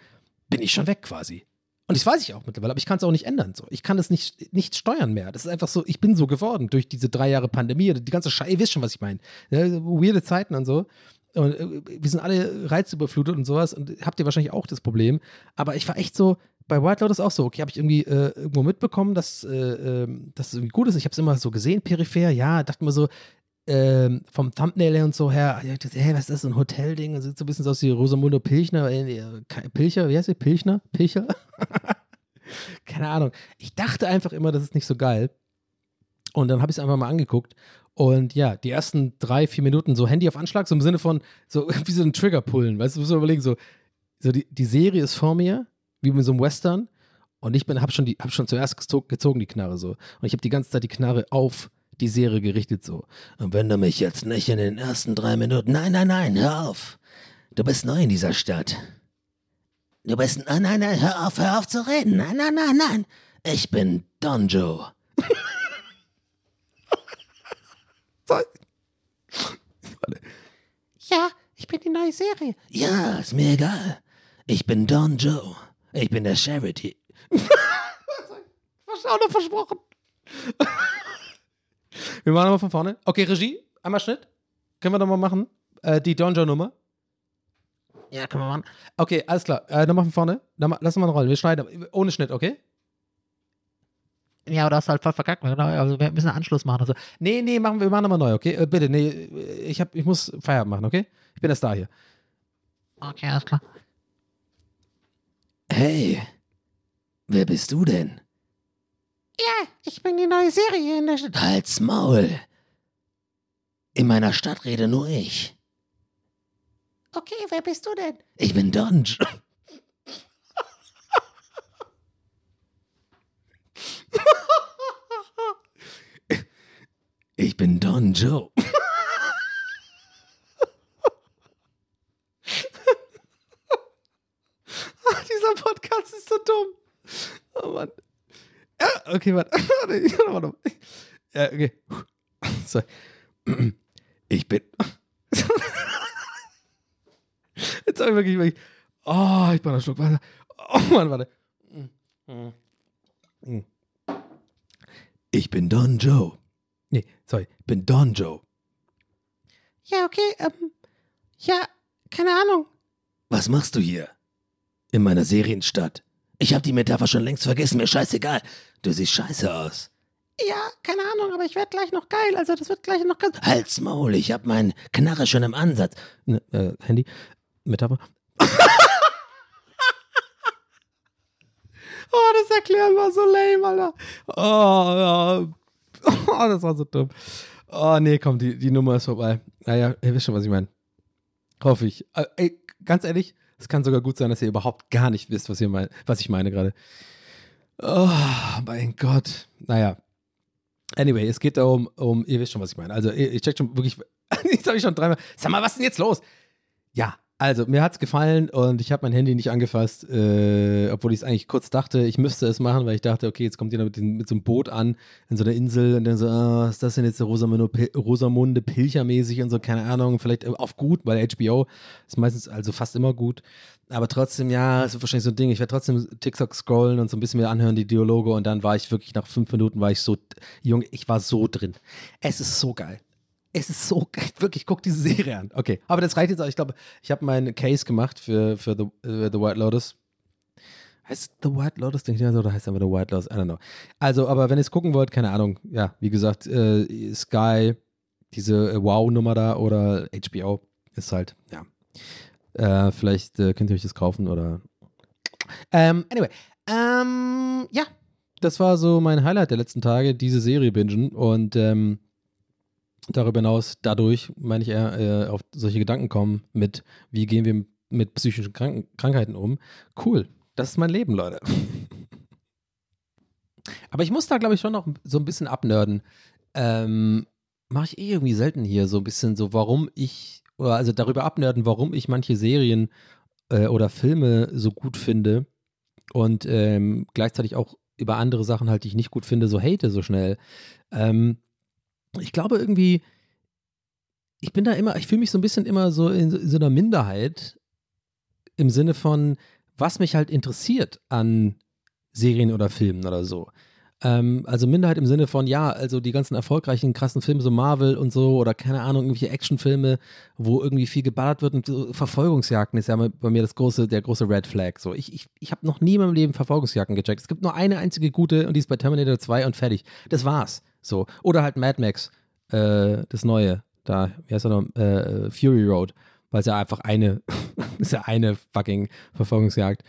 bin ich schon weg quasi. Und das weiß ich auch mittlerweile, aber ich kann es auch nicht ändern. So. Ich kann es nicht, nicht steuern mehr. Das ist einfach so, ich bin so geworden durch diese drei Jahre Pandemie. Die ganze Scheiße, ihr wisst schon, was ich meine. Ja, weirde Zeiten und so. Und äh, wir sind alle reizüberflutet und sowas. Und habt ihr wahrscheinlich auch das Problem. Aber ich war echt so, bei White Lotus auch so. Okay, habe ich irgendwie äh, irgendwo mitbekommen, dass, äh, ähm, dass es irgendwie gut ist. Ich habe es immer so gesehen, peripher. Ja, dachte mir so, ähm, vom Thumbnail und so her, ich dachte, hey, was ist das, ein Hotelding? Sieht so ein bisschen so aus wie Rosamundo Pilchner, äh, Pilcher, wie heißt sie? Pilchner? Pilcher? Keine Ahnung. Ich dachte einfach immer, das ist nicht so geil. Und dann habe ich es einfach mal angeguckt. Und ja, die ersten drei, vier Minuten so Handy auf Anschlag, so im Sinne von, so wie so ein Trigger pullen, weißt du, du musst überlegen, so, so die, die Serie ist vor mir, wie mit so einem Western. Und ich bin, hab schon, hab schon zuerst gezogen, die Knarre so. Und ich habe die ganze Zeit die Knarre auf die Serie gerichtet so. Und wenn du mich jetzt nicht in den ersten drei Minuten. Nein, nein, nein, hör auf. Du bist neu in dieser Stadt. Du bist. Nein, nein, nein, hör auf, hör auf zu reden. Nein, nein, nein, nein. Ich bin Donjo. ja, ich bin die neue Serie. Ja, ist mir egal. Ich bin Don Joe. Ich bin der Charity. Was auch noch versprochen. wir machen nochmal von vorne. Okay, Regie, einmal Schnitt. Können wir nochmal machen? Äh, die Don Joe-Nummer. Ja, können wir machen. Okay, alles klar. Äh, nochmal von vorne. Nochmal, lass uns mal rollen. Wir schneiden ohne Schnitt, okay? Ja, oder hast du halt voll verkackt. Genau. Also wir müssen einen Anschluss machen. Also, nee, nee, machen wir, wir machen nochmal neu, okay? Äh, bitte, nee, ich, hab, ich muss Feierabend machen, okay? Ich bin der Star hier. Okay, alles klar. Hey, wer bist du denn? Ja, ich bin die neue Serie in der Stadt. Halt's Maul. In meiner Stadt rede nur ich. Okay, wer bist du denn? Ich bin Don. Ich bin Don Joe. Dieser Podcast ist so dumm. Oh Mann. Ja, okay, warte. Warte, warte. Ja, okay. So. Ich bin. Jetzt habe ich wirklich, wirklich. Oh, ich bin ein Schluck Wasser. Oh Mann, warte. Ich bin Don Joe. Nee, sorry, ich bin Don Joe. Ja, okay, ähm, ja, keine Ahnung. Was machst du hier? In meiner Serienstadt. Ich hab die Metapher schon längst vergessen, mir scheißegal. Du siehst scheiße aus. Ja, keine Ahnung, aber ich werd gleich noch geil, also das wird gleich noch ganz. Halt's Maul, ich hab meinen Knarre schon im Ansatz. Ne, äh, Handy, Metapher. oh, das Erklären war so lame, Alter. Oh, ja. Oh, das war so dumm. Oh, nee, komm, die, die Nummer ist vorbei. Naja, ihr wisst schon, was ich meine. Hoffe ich. Äh, ey, ganz ehrlich, es kann sogar gut sein, dass ihr überhaupt gar nicht wisst, was, ihr mein, was ich meine gerade. Oh, mein Gott. Naja. Anyway, es geht darum, um, ihr wisst schon, was ich meine. Also, ich check schon wirklich, ich habe schon dreimal, sag mal, was ist denn jetzt los? Ja, also, mir hat es gefallen und ich habe mein Handy nicht angefasst, äh, obwohl ich es eigentlich kurz dachte, ich müsste es machen, weil ich dachte, okay, jetzt kommt jemand mit, mit, so einem Boot an, in so einer Insel und dann so, ah, ist das denn jetzt Rosamunde, Rosamunde Pilcher-mäßig und so, keine Ahnung, vielleicht auf gut, weil HBO ist meistens also fast immer gut. Aber trotzdem, ja, es ist wahrscheinlich so ein Ding. Ich werde trotzdem TikTok scrollen und so ein bisschen mehr anhören, die Dialoge. Und dann war ich wirklich nach fünf Minuten, war ich so, Junge, ich war so drin. Es ist so geil es ist so geil. Wirklich, guck diese Serie an. Okay, aber das reicht jetzt auch. Ich glaube, ich habe meinen Case gemacht für, für The, uh, The White Lotus. Heißt The White Lotus, denke ich, oder heißt einfach The White Lotus? I don't know. Also, aber wenn ihr es gucken wollt, keine Ahnung. Ja, wie gesagt, äh, Sky, diese äh, Wow-Nummer da oder HBO ist halt, ja. Äh, vielleicht äh, könnt ihr euch das kaufen oder. Ähm, anyway, ähm, ja, das war so mein Highlight der letzten Tage, diese Serie bingen und ähm, darüber hinaus, dadurch, meine ich eher, äh, auf solche Gedanken kommen mit, wie gehen wir mit psychischen Krank Krankheiten um. Cool, das ist mein Leben, Leute. Aber ich muss da, glaube ich, schon noch so ein bisschen abnörden. Ähm, Mache ich eh irgendwie selten hier, so ein bisschen so, warum ich, oder also darüber abnörden, warum ich manche Serien äh, oder Filme so gut finde und ähm, gleichzeitig auch über andere Sachen halt, die ich nicht gut finde, so hate so schnell. Ähm, ich glaube irgendwie, ich bin da immer, ich fühle mich so ein bisschen immer so in, in so einer Minderheit im Sinne von, was mich halt interessiert an Serien oder Filmen oder so. Ähm, also Minderheit im Sinne von, ja, also die ganzen erfolgreichen, krassen Filme, so Marvel und so, oder keine Ahnung, irgendwelche Actionfilme, wo irgendwie viel geballert wird und so Verfolgungsjagden ist ja bei mir das große, der große Red Flag. So, ich, ich, ich habe noch nie in meinem Leben Verfolgungsjagden gecheckt. Es gibt nur eine einzige gute und die ist bei Terminator 2 und fertig. Das war's. So. Oder halt Mad Max. äh, das Neue, da, wie heißt er noch, äh, Fury Road, weil es ja einfach eine, ist ja eine fucking Verfolgungsjagd.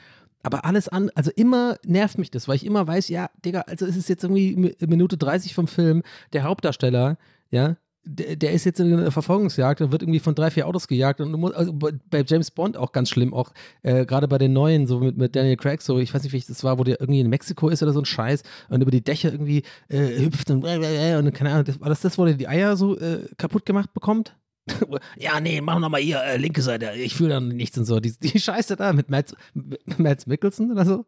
Aber alles an, also immer nervt mich das, weil ich immer weiß, ja, Digga, also es ist jetzt irgendwie Minute 30 vom Film, der Hauptdarsteller, ja, der, der, ist jetzt in einer Verfolgungsjagd und wird irgendwie von drei, vier Autos gejagt und muss, also bei James Bond auch ganz schlimm, auch äh, gerade bei den neuen, so mit, mit Daniel Craig, so ich weiß nicht, wie das war, wo der irgendwie in Mexiko ist oder so ein Scheiß und über die Dächer irgendwie äh, hüpft und, äh, und keine Ahnung, das, war das das, wo der die Eier so äh, kaputt gemacht bekommt? ja, nee, mach nochmal hier, äh, linke Seite, ich fühle dann nichts und so. Die, die Scheiße da mit Mads, Mads Mickelson oder so.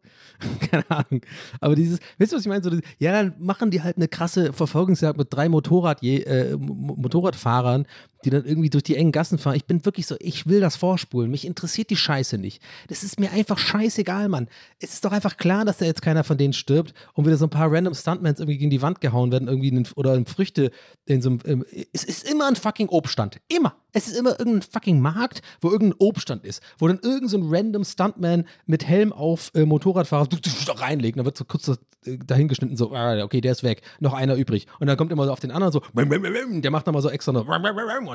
Keine Ahnung. Aber dieses, weißt du, was ich meine? So, ja, dann machen die halt eine krasse Verfolgungsjagd mit drei Motorrad, äh, Motorradfahrern, die dann irgendwie durch die engen Gassen fahren. Ich bin wirklich so, ich will das vorspulen. Mich interessiert die Scheiße nicht. Das ist mir einfach scheißegal, Mann. Es ist doch einfach klar, dass da jetzt keiner von denen stirbt und wieder so ein paar random Stuntmans irgendwie gegen die Wand gehauen werden, irgendwie in, oder in Früchte in so einem. Es ist immer ein fucking Obststand. Immer. Es ist immer irgendein fucking Markt, wo irgendein Obststand ist, wo dann irgendein so random Stuntman mit Helm auf äh, Motorradfahrer reinlegt. Dann wird so kurz äh, dahin geschnitten, so, ah, okay, der ist weg, noch einer übrig. Und dann kommt immer so auf den anderen so, der macht nochmal so extra noch,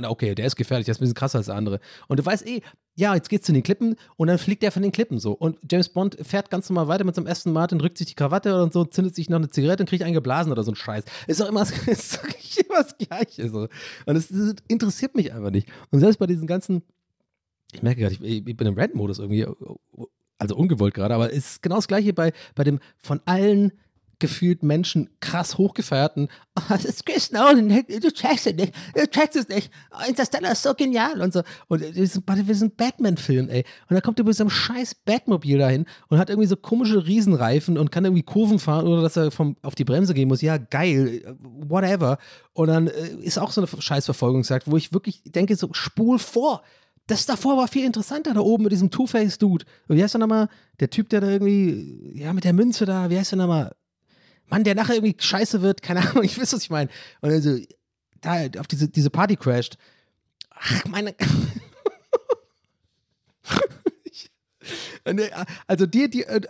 okay, der ist gefährlich, der ist ein bisschen krasser als der andere. Und du weißt eh, ja, jetzt geht's zu den Klippen und dann fliegt der von den Klippen so. Und James Bond fährt ganz normal weiter mit seinem ersten Martin, drückt sich die Krawatte und so, zündet sich noch eine Zigarette und kriegt einen geblasen oder so ein Scheiß. Ist doch immer, immer das Gleiche so. Und es interessiert mich einfach nicht. Und selbst bei diesen ganzen, ich merke gerade, ich, ich bin im Rant-Modus irgendwie, also ungewollt gerade, aber es ist genau das Gleiche bei, bei dem von allen gefühlt Menschen krass hochgefeierten, oh, das ist Chris Nolan, du checkst es nicht, du checkst es nicht, Interstellar ist so genial und so. Und wir sind, wir Batman-Film, ey. Und da kommt er mit so einem scheiß Batmobil dahin und hat irgendwie so komische Riesenreifen und kann irgendwie Kurven fahren oder dass er vom, auf die Bremse gehen muss. Ja, geil, whatever. Und dann äh, ist auch so eine Scheißverfolgungsjagd, wo ich wirklich denke, so spul vor. Das davor war viel interessanter da oben mit diesem Two-Face-Dude. Wie heißt der nochmal? Der Typ, der da irgendwie, ja, mit der Münze da, wie heißt der nochmal? Mann, der nachher irgendwie scheiße wird, keine Ahnung, ich weiß, was ich meine. Und also, da auf diese, diese Party crasht. Ach, meine. Äh, also dir, dir, äh,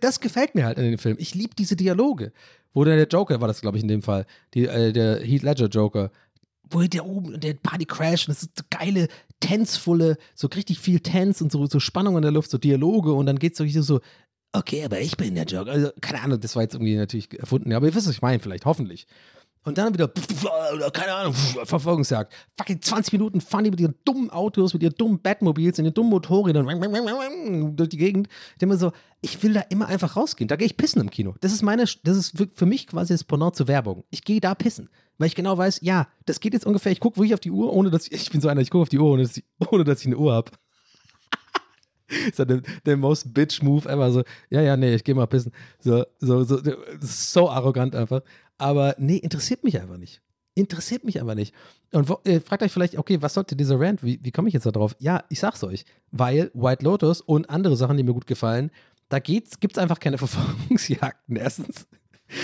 das gefällt mir halt in dem Film. Ich liebe diese Dialoge. Wo der, Joker war das, glaube ich, in dem Fall. Die, äh, der Heath Ledger Joker. Wo der oben, der Party crasht und das ist so geile, tänzvolle, so richtig viel Tanz und so, so Spannung in der Luft, so Dialoge und dann geht es so, so okay, aber ich bin der Joker. Also, keine Ahnung, das war jetzt irgendwie natürlich erfunden, aber ihr wisst, was ich meine, vielleicht, hoffentlich. Und dann wieder, keine Ahnung, Verfolgungsjagd. Fucking 20 Minuten fahren die mit ihren dummen Autos, mit ihren dummen Batmobils, in ihren dummen Motorrädern durch die Gegend. Ich denke mir so, ich will da immer einfach rausgehen. Da gehe ich pissen im Kino. Das ist meine, das ist für mich quasi das Pendant zur Werbung. Ich gehe da pissen. Weil ich genau weiß, ja, das geht jetzt ungefähr, ich gucke wirklich auf die Uhr, ohne dass ich, ich bin so einer, ich gucke auf die Uhr, ohne dass ich, ohne dass ich eine Uhr habe. so der, der most bitch Move ever. So, ja, ja, nee, ich gehe mal pissen. So, so, so, so arrogant einfach. Aber nee, interessiert mich einfach nicht. Interessiert mich einfach nicht. Und wo, äh, fragt euch vielleicht, okay, was sollte dieser Rant? Wie, wie komme ich jetzt da drauf? Ja, ich sag's euch. Weil White Lotus und andere Sachen, die mir gut gefallen, da gibt es einfach keine Verfolgungsjagden. Erstens.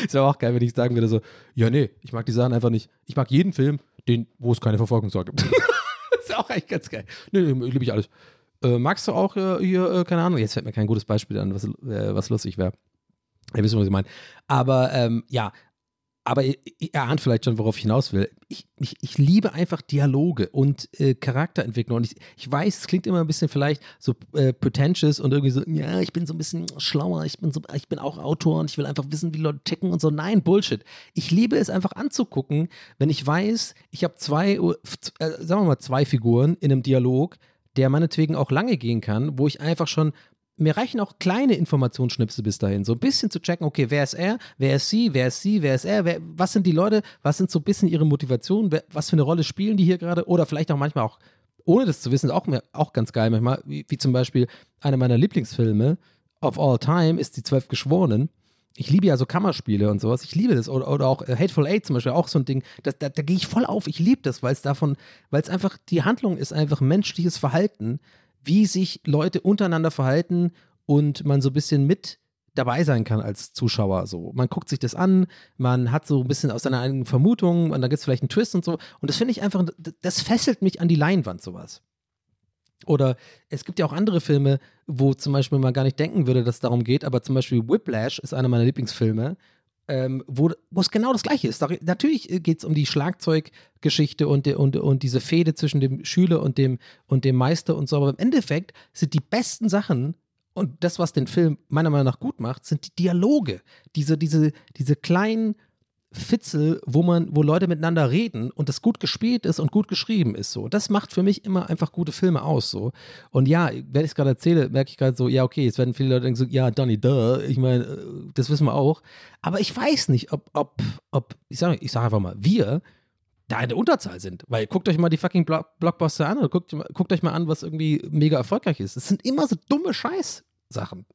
Ist ja auch geil, wenn ich sagen würde, so, ja, nee, ich mag die Sachen einfach nicht. Ich mag jeden Film, den, wo es keine Verfolgungsjagd gibt. ist ja auch eigentlich ganz geil. Nee, nee liebe ich alles. Äh, magst du auch äh, hier, äh, keine Ahnung, jetzt fällt mir kein gutes Beispiel an, was, äh, was lustig wäre. Ihr wisst, was ich meine. Aber ähm, ja, aber ihr, ahnt vielleicht schon, worauf ich hinaus will. Ich, ich, ich liebe einfach Dialoge und äh, Charakterentwicklung. Und ich, ich weiß, es klingt immer ein bisschen vielleicht so äh, pretentious und irgendwie so, ja, ich bin so ein bisschen schlauer, ich bin, so, ich bin auch Autor und ich will einfach wissen, wie Leute ticken und so. Nein, Bullshit. Ich liebe es einfach anzugucken, wenn ich weiß, ich habe zwei, äh, sagen wir mal, zwei Figuren in einem Dialog der meinetwegen auch lange gehen kann, wo ich einfach schon mir reichen auch kleine Informationsschnipsel bis dahin, so ein bisschen zu checken, okay, wer ist er, wer ist sie, wer ist sie, wer ist er, wer, was sind die Leute, was sind so ein bisschen ihre Motivationen, wer, was für eine Rolle spielen die hier gerade? Oder vielleicht auch manchmal auch, ohne das zu wissen, auch, auch ganz geil manchmal, wie, wie zum Beispiel einer meiner Lieblingsfilme of all time ist Die Zwölf Geschworenen ich liebe ja so Kammerspiele und sowas. Ich liebe das. Oder, oder auch äh, Hateful Eight zum Beispiel, auch so ein Ding. Das, da, da gehe ich voll auf. Ich liebe das, weil es davon, weil es einfach, die Handlung ist einfach menschliches Verhalten, wie sich Leute untereinander verhalten und man so ein bisschen mit dabei sein kann als Zuschauer. So, man guckt sich das an, man hat so ein bisschen aus seiner eigenen Vermutung und da gibt es vielleicht einen Twist und so. Und das finde ich einfach, das fesselt mich an die Leinwand, sowas. Oder es gibt ja auch andere Filme, wo zum Beispiel man gar nicht denken würde, dass es darum geht, aber zum Beispiel Whiplash ist einer meiner Lieblingsfilme. ähm, wo, wo es genau das Gleiche ist. Da, natürlich geht es um die Schlagzeuggeschichte und, und, und diese Fehde zwischen dem Schüler und dem, und dem Meister und so, aber im Endeffekt sind die besten Sachen und das, was den Film meiner Meinung nach gut macht, sind die Dialoge. Diese, diese, diese kleinen Fitzel, wo man, wo Leute miteinander reden und das gut gespielt ist und gut geschrieben ist. So, das macht für mich immer einfach gute Filme aus. So und ja, wenn ich es gerade erzähle, merke ich gerade so, ja okay, jetzt werden viele Leute denken so, ja Donny, duh, ich meine, äh, das wissen wir auch. Aber ich weiß nicht, ob, ob, ob, ich sage, ich sage einfach mal, wir da in der Unterzahl sind. Weil guckt euch mal die fucking Blockbuster an oder guckt, guckt euch mal an, was irgendwie mega erfolgreich ist. Es sind immer so dumme Scheiß-Sachen.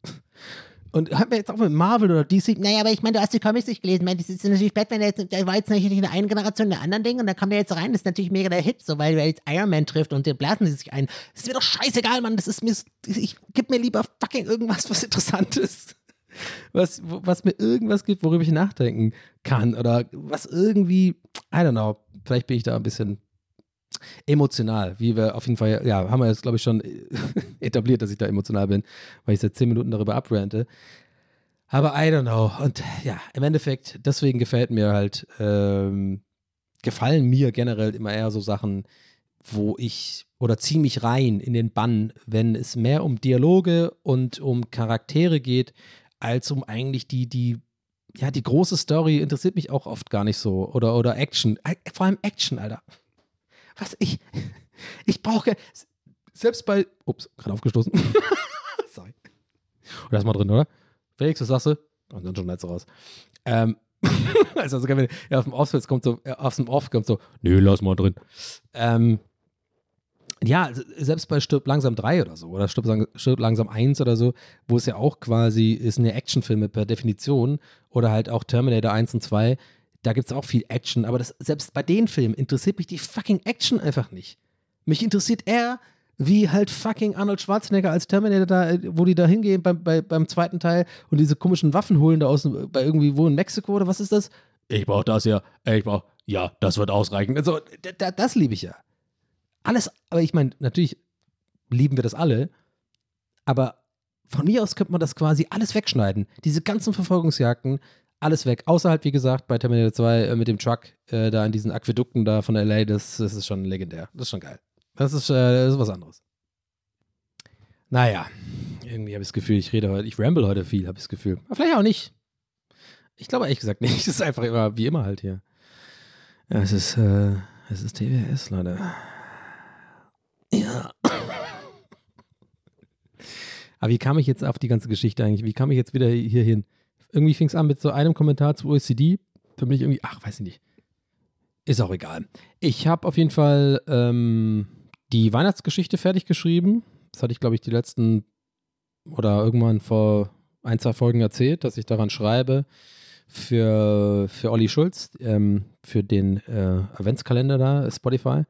Und haben wir jetzt auch mit Marvel oder DC. Naja, aber ich meine, du hast die Comics nicht gelesen. Ich meine, das ist natürlich Batman, der, der war jetzt natürlich in der einen Generation in der anderen Ding und da kam der jetzt rein. Das ist natürlich mega der Hit, so weil er jetzt Iron Man trifft und den blasen sie sich ein. Das ist mir doch scheißegal, Mann. Das ist mir, ich gib mir lieber fucking irgendwas, was interessant ist. Was, was mir irgendwas gibt, worüber ich nachdenken kann oder was irgendwie, I don't know, vielleicht bin ich da ein bisschen emotional, wie wir auf jeden Fall, ja, haben wir jetzt, glaube ich, schon etabliert, dass ich da emotional bin, weil ich seit zehn Minuten darüber abrante. Aber I don't know. Und ja, im Endeffekt, deswegen gefällt mir halt, ähm, gefallen mir generell immer eher so Sachen, wo ich oder ziehe mich rein in den Bann, wenn es mehr um Dialoge und um Charaktere geht, als um eigentlich die, die, ja, die große Story interessiert mich auch oft gar nicht so. Oder, oder Action. Vor allem Action, Alter was ich, ich brauche, selbst bei, ups, gerade aufgestoßen. Sorry. Und das mal drin, oder? Felix, was sagst du? Und dann schon letzte raus. Ähm, also sogar wenn er auf dem Off kommt so, auf dem Off kommt so, nö, lass mal drin. Ähm, ja, also selbst bei Stirb langsam 3 oder so, oder Stirb, Stirb langsam 1 oder so, wo es ja auch quasi ist eine Actionfilme per Definition, oder halt auch Terminator 1 und 2, da gibt es auch viel Action, aber das, selbst bei den Filmen interessiert mich die fucking Action einfach nicht. Mich interessiert eher, wie halt fucking Arnold Schwarzenegger als Terminator da, wo die da hingehen beim, bei, beim zweiten Teil und diese komischen Waffen holen da aus, bei irgendwie wo in Mexiko oder was ist das? Ich brauch das ja, ich brauch, ja, das wird ausreichen. Also, das liebe ich ja. Alles, aber ich meine, natürlich lieben wir das alle, aber von mir aus könnte man das quasi alles wegschneiden. Diese ganzen Verfolgungsjagden, alles weg. Außer halt, wie gesagt, bei Terminator 2 äh, mit dem Truck äh, da in diesen Aquädukten da von LA, das, das ist schon legendär. Das ist schon geil. Das ist, äh, das ist was anderes. Naja, irgendwie habe ich das Gefühl, ich rede heute, ich ramble heute viel, habe ich das Gefühl. Aber vielleicht auch nicht. Ich glaube ehrlich gesagt nicht. Es ist einfach immer, wie immer halt hier. Ja, es ist, äh, es ist TWS, Leute. Ja. Aber wie kam ich jetzt auf die ganze Geschichte eigentlich? Wie kam ich jetzt wieder hier hin? Irgendwie fing es an mit so einem Kommentar zu OECD. Für mich irgendwie, ach, weiß ich nicht. Ist auch egal. Ich habe auf jeden Fall ähm, die Weihnachtsgeschichte fertig geschrieben. Das hatte ich, glaube ich, die letzten oder irgendwann vor ein, zwei Folgen erzählt, dass ich daran schreibe für, für Olli Schulz, ähm, für den äh, Adventskalender da, Spotify.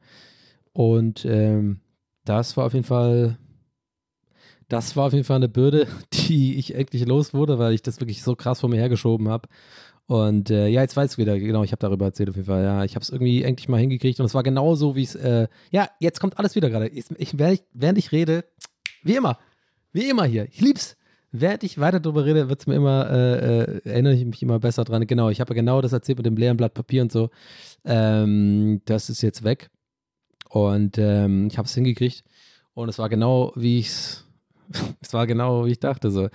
Und ähm, das war auf jeden Fall das war auf jeden Fall eine Bürde, die ich endlich los wurde, weil ich das wirklich so krass vor mir hergeschoben habe. Und äh, ja, jetzt weiß ich wieder, genau, ich habe darüber erzählt auf jeden Fall. Ja, ich habe es irgendwie endlich mal hingekriegt und es war genau so, wie es, äh, ja, jetzt kommt alles wieder gerade. Ich, ich, während ich rede, wie immer, wie immer hier, ich lieb's. Während ich weiter darüber rede, wird's mir immer, äh, äh, erinnere ich mich immer besser dran. Genau, ich habe ja genau das erzählt mit dem leeren Blatt Papier und so. Ähm, das ist jetzt weg. Und ähm, ich habe es hingekriegt. Und es war genau, wie ich es es war genau, wie ich dachte, so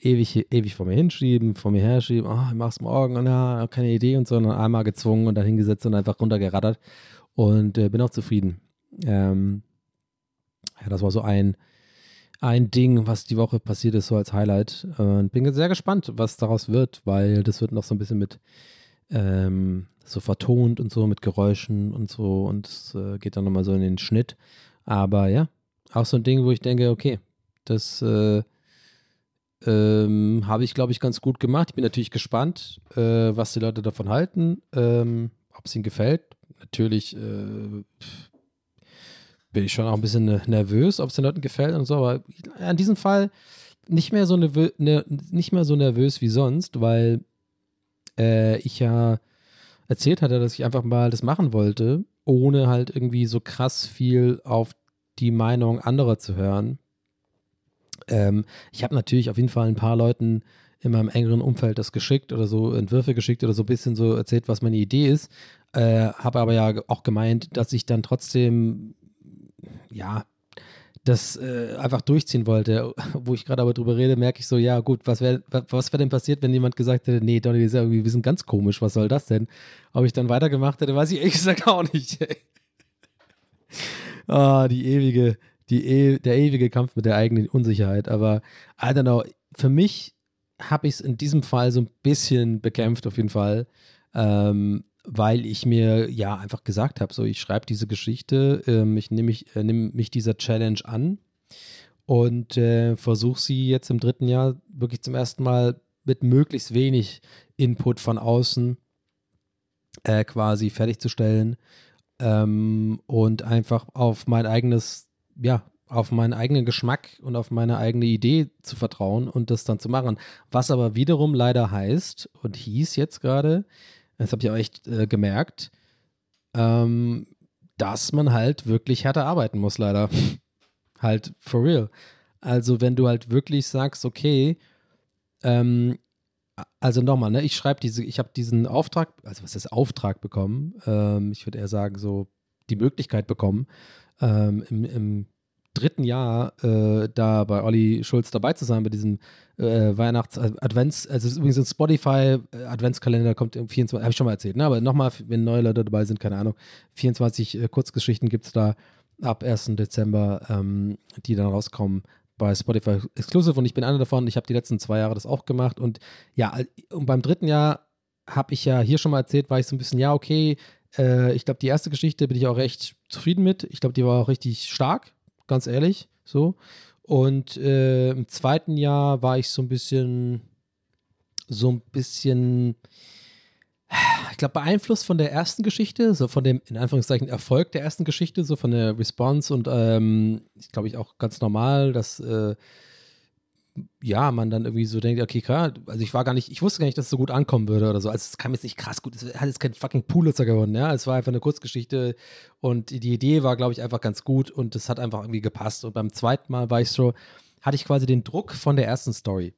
ewig, ewig vor mir hinschieben, vor mir herschieben, oh, ich mach's morgen und ja, keine Idee und so, und dann einmal gezwungen und dann hingesetzt und einfach runtergerattert und äh, bin auch zufrieden. Ähm, ja, das war so ein, ein Ding, was die Woche passiert ist, so als Highlight. Und bin sehr gespannt, was daraus wird, weil das wird noch so ein bisschen mit ähm, so vertont und so, mit Geräuschen und so und es äh, geht dann nochmal so in den Schnitt. Aber ja, auch so ein Ding, wo ich denke, okay, das äh, ähm, habe ich, glaube ich, ganz gut gemacht. Ich bin natürlich gespannt, äh, was die Leute davon halten, ähm, ob es ihnen gefällt. Natürlich äh, bin ich schon auch ein bisschen nervös, ob es den Leuten gefällt und so, aber in diesem Fall nicht mehr so, nervö ne, nicht mehr so nervös wie sonst, weil äh, ich ja erzählt hatte, dass ich einfach mal das machen wollte, ohne halt irgendwie so krass viel auf die Meinung anderer zu hören. Ähm, ich habe natürlich auf jeden Fall ein paar Leuten in meinem engeren Umfeld das geschickt oder so Entwürfe geschickt oder so ein bisschen so erzählt, was meine Idee ist. Äh, habe aber ja auch gemeint, dass ich dann trotzdem, ja, das äh, einfach durchziehen wollte. Wo ich gerade aber drüber rede, merke ich so, ja gut, was wäre was wär denn passiert, wenn jemand gesagt hätte, nee, Donny, das ist ja irgendwie ein bisschen ganz komisch, was soll das denn? Ob ich dann weitergemacht hätte, weiß ich ehrlich gesagt auch nicht. ah, die ewige, die e der ewige Kampf mit der eigenen Unsicherheit. Aber I don't know, für mich habe ich es in diesem Fall so ein bisschen bekämpft, auf jeden Fall. Ähm, weil ich mir ja einfach gesagt habe, so ich schreibe diese Geschichte, ähm, ich nehme mich, äh, nehm mich dieser Challenge an und äh, versuche sie jetzt im dritten Jahr wirklich zum ersten Mal mit möglichst wenig Input von außen äh, quasi fertigzustellen ähm, und einfach auf mein eigenes, ja, auf meinen eigenen Geschmack und auf meine eigene Idee zu vertrauen und das dann zu machen. Was aber wiederum leider heißt und hieß jetzt gerade, das habe ich auch echt äh, gemerkt, ähm, dass man halt wirklich härter arbeiten muss, leider. halt for real. Also, wenn du halt wirklich sagst, okay, ähm, also nochmal, ne, ich schreibe diese, ich habe diesen Auftrag, also was ist Auftrag bekommen? Ähm, ich würde eher sagen, so die Möglichkeit bekommen, ähm, im, im dritten Jahr äh, da bei Olli Schulz dabei zu sein, bei diesem äh, Weihnachts-Advents, also es ist übrigens ein Spotify-Adventskalender, äh, kommt im 24, habe ich schon mal erzählt, ne? aber nochmal, wenn neue Leute dabei sind, keine Ahnung, 24 äh, Kurzgeschichten gibt es da ab 1. Dezember, ähm, die dann rauskommen bei Spotify Exclusive und ich bin einer davon, ich habe die letzten zwei Jahre das auch gemacht und ja, und beim dritten Jahr habe ich ja hier schon mal erzählt, war ich so ein bisschen, ja, okay, äh, ich glaube, die erste Geschichte bin ich auch recht zufrieden mit. Ich glaube, die war auch richtig stark ganz ehrlich. So. Und äh, im zweiten Jahr war ich so ein bisschen, so ein bisschen, ich glaube, beeinflusst von der ersten Geschichte, so von dem, in Anführungszeichen, Erfolg der ersten Geschichte, so von der Response und ähm, ich glaube ich auch ganz normal, dass äh, ja, man dann irgendwie so denkt, okay, klar, also ich war gar nicht, ich wusste gar nicht, dass es so gut ankommen würde oder so. Also es kam jetzt nicht krass gut, es hat jetzt kein fucking Pulitzer gewonnen, ja. Es war einfach eine Kurzgeschichte und die Idee war, glaube ich, einfach ganz gut und es hat einfach irgendwie gepasst. Und beim zweiten Mal war ich so, hatte ich quasi den Druck von der ersten Story.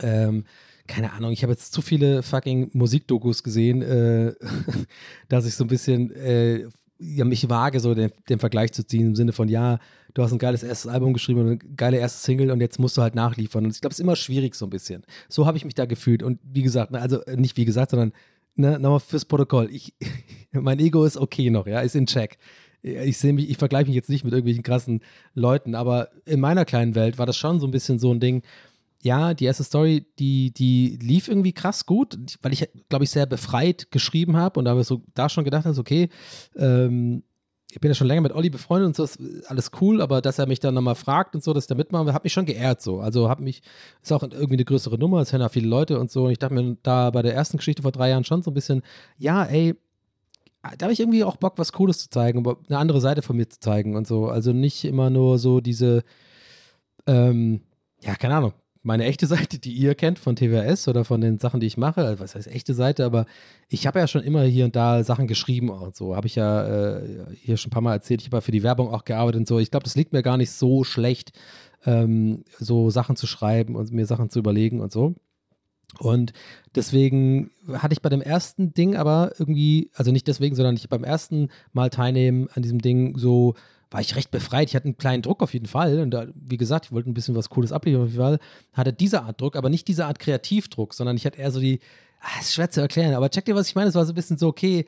Ähm, keine Ahnung, ich habe jetzt zu viele fucking Musikdokus gesehen, äh, dass ich so ein bisschen äh, ja, mich wage, so den, den Vergleich zu ziehen im Sinne von, ja, du hast ein geiles erstes Album geschrieben und eine geile erste Single und jetzt musst du halt nachliefern. Und ich glaube, es ist immer schwierig so ein bisschen. So habe ich mich da gefühlt. Und wie gesagt, ne, also äh, nicht wie gesagt, sondern ne, nochmal fürs Protokoll. Ich, mein Ego ist okay noch, ja, ist in Check. Ich sehe mich, ich vergleiche mich jetzt nicht mit irgendwelchen krassen Leuten, aber in meiner kleinen Welt war das schon so ein bisschen so ein Ding. Ja, die erste Story, die, die lief irgendwie krass gut, weil ich, glaube ich, sehr befreit geschrieben habe und da habe ich so da schon gedacht, also okay, ähm, ich bin ja schon länger mit Olli befreundet und so, ist alles cool, aber dass er mich dann nochmal fragt und so, dass ich da mitmachen will, hat mich schon geehrt so. Also hat mich, ist auch irgendwie eine größere Nummer, es hören ja viele Leute und so. Und ich dachte mir da bei der ersten Geschichte vor drei Jahren schon so ein bisschen, ja, ey, da habe ich irgendwie auch Bock, was Cooles zu zeigen, eine andere Seite von mir zu zeigen und so. Also nicht immer nur so diese, ähm, ja, keine Ahnung, meine echte Seite, die ihr kennt von TWS oder von den Sachen, die ich mache. Also was heißt echte Seite? Aber ich habe ja schon immer hier und da Sachen geschrieben und so. Habe ich ja äh, hier schon ein paar Mal erzählt. Ich habe ja für die Werbung auch gearbeitet und so. Ich glaube, das liegt mir gar nicht so schlecht, ähm, so Sachen zu schreiben und mir Sachen zu überlegen und so. Und deswegen hatte ich bei dem ersten Ding aber irgendwie, also nicht deswegen, sondern ich beim ersten Mal teilnehmen an diesem Ding so war ich recht befreit. Ich hatte einen kleinen Druck auf jeden Fall. Und da, wie gesagt, ich wollte ein bisschen was Cooles abliefern auf jeden Fall. Hatte diese Art Druck, aber nicht diese Art Kreativdruck, sondern ich hatte eher so die, ah, ist schwer zu erklären, aber check dir, was ich meine. Es war so ein bisschen so, okay,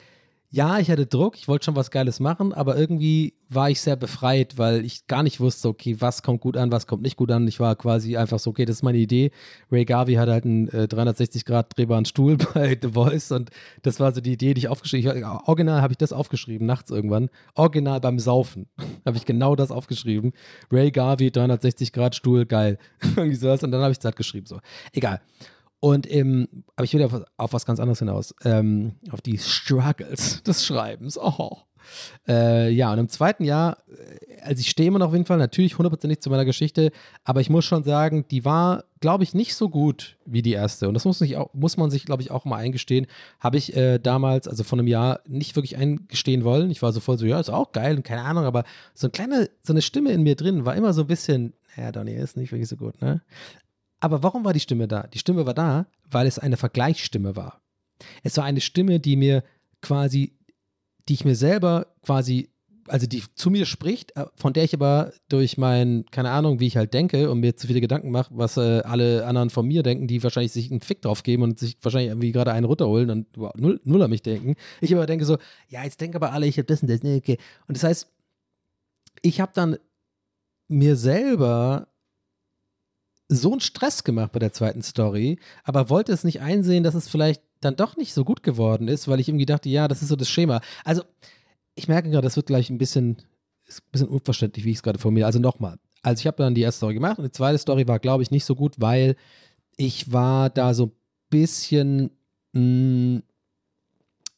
ja, ich hatte Druck, ich wollte schon was Geiles machen, aber irgendwie war ich sehr befreit, weil ich gar nicht wusste, okay, was kommt gut an, was kommt nicht gut an. Ich war quasi einfach so, okay, das ist meine Idee. Ray Garvey hatte halt einen äh, 360-Grad drehbaren Stuhl bei The Voice und das war so die Idee, die ich aufgeschrieben habe. Original habe ich das aufgeschrieben, nachts irgendwann. Original beim Saufen habe ich genau das aufgeschrieben. Ray Garvey, 360-Grad Stuhl, geil. Irgendwie sowas und dann habe ich es halt geschrieben, so. Egal. Und ähm, aber ich will auf, auf was ganz anderes hinaus. Ähm, auf die Struggles des Schreibens. Oh. Äh, ja, und im zweiten Jahr, äh, also ich stehe immer noch auf jeden Fall natürlich hundertprozentig zu meiner Geschichte, aber ich muss schon sagen, die war, glaube ich, nicht so gut wie die erste. Und das muss, nicht muss man sich, glaube ich, auch mal eingestehen. Habe ich äh, damals, also vor einem Jahr, nicht wirklich eingestehen wollen. Ich war so voll so, ja, ist auch geil und keine Ahnung, aber so eine kleine, so eine Stimme in mir drin war immer so ein bisschen, ja, Donny, ist nicht wirklich so gut, ne? Aber warum war die Stimme da? Die Stimme war da, weil es eine Vergleichsstimme war. Es war eine Stimme, die mir quasi, die ich mir selber quasi, also die zu mir spricht, äh, von der ich aber durch mein, keine Ahnung, wie ich halt denke und mir zu viele Gedanken mache, was äh, alle anderen von mir denken, die wahrscheinlich sich einen Fick drauf geben und sich wahrscheinlich irgendwie gerade einen runterholen und wow, null, null an mich denken. Ich aber denke so, ja, jetzt denken aber alle, ich habe das und das, okay. Und das heißt, ich habe dann mir selber so einen Stress gemacht bei der zweiten Story, aber wollte es nicht einsehen, dass es vielleicht dann doch nicht so gut geworden ist, weil ich irgendwie dachte, ja, das ist so das Schema. Also, ich merke gerade, das wird gleich ein bisschen, ein bisschen unverständlich, wie ich es gerade formuliere. Also nochmal. Also ich habe dann die erste Story gemacht und die zweite Story war, glaube ich, nicht so gut, weil ich war da so ein bisschen, mh, mm,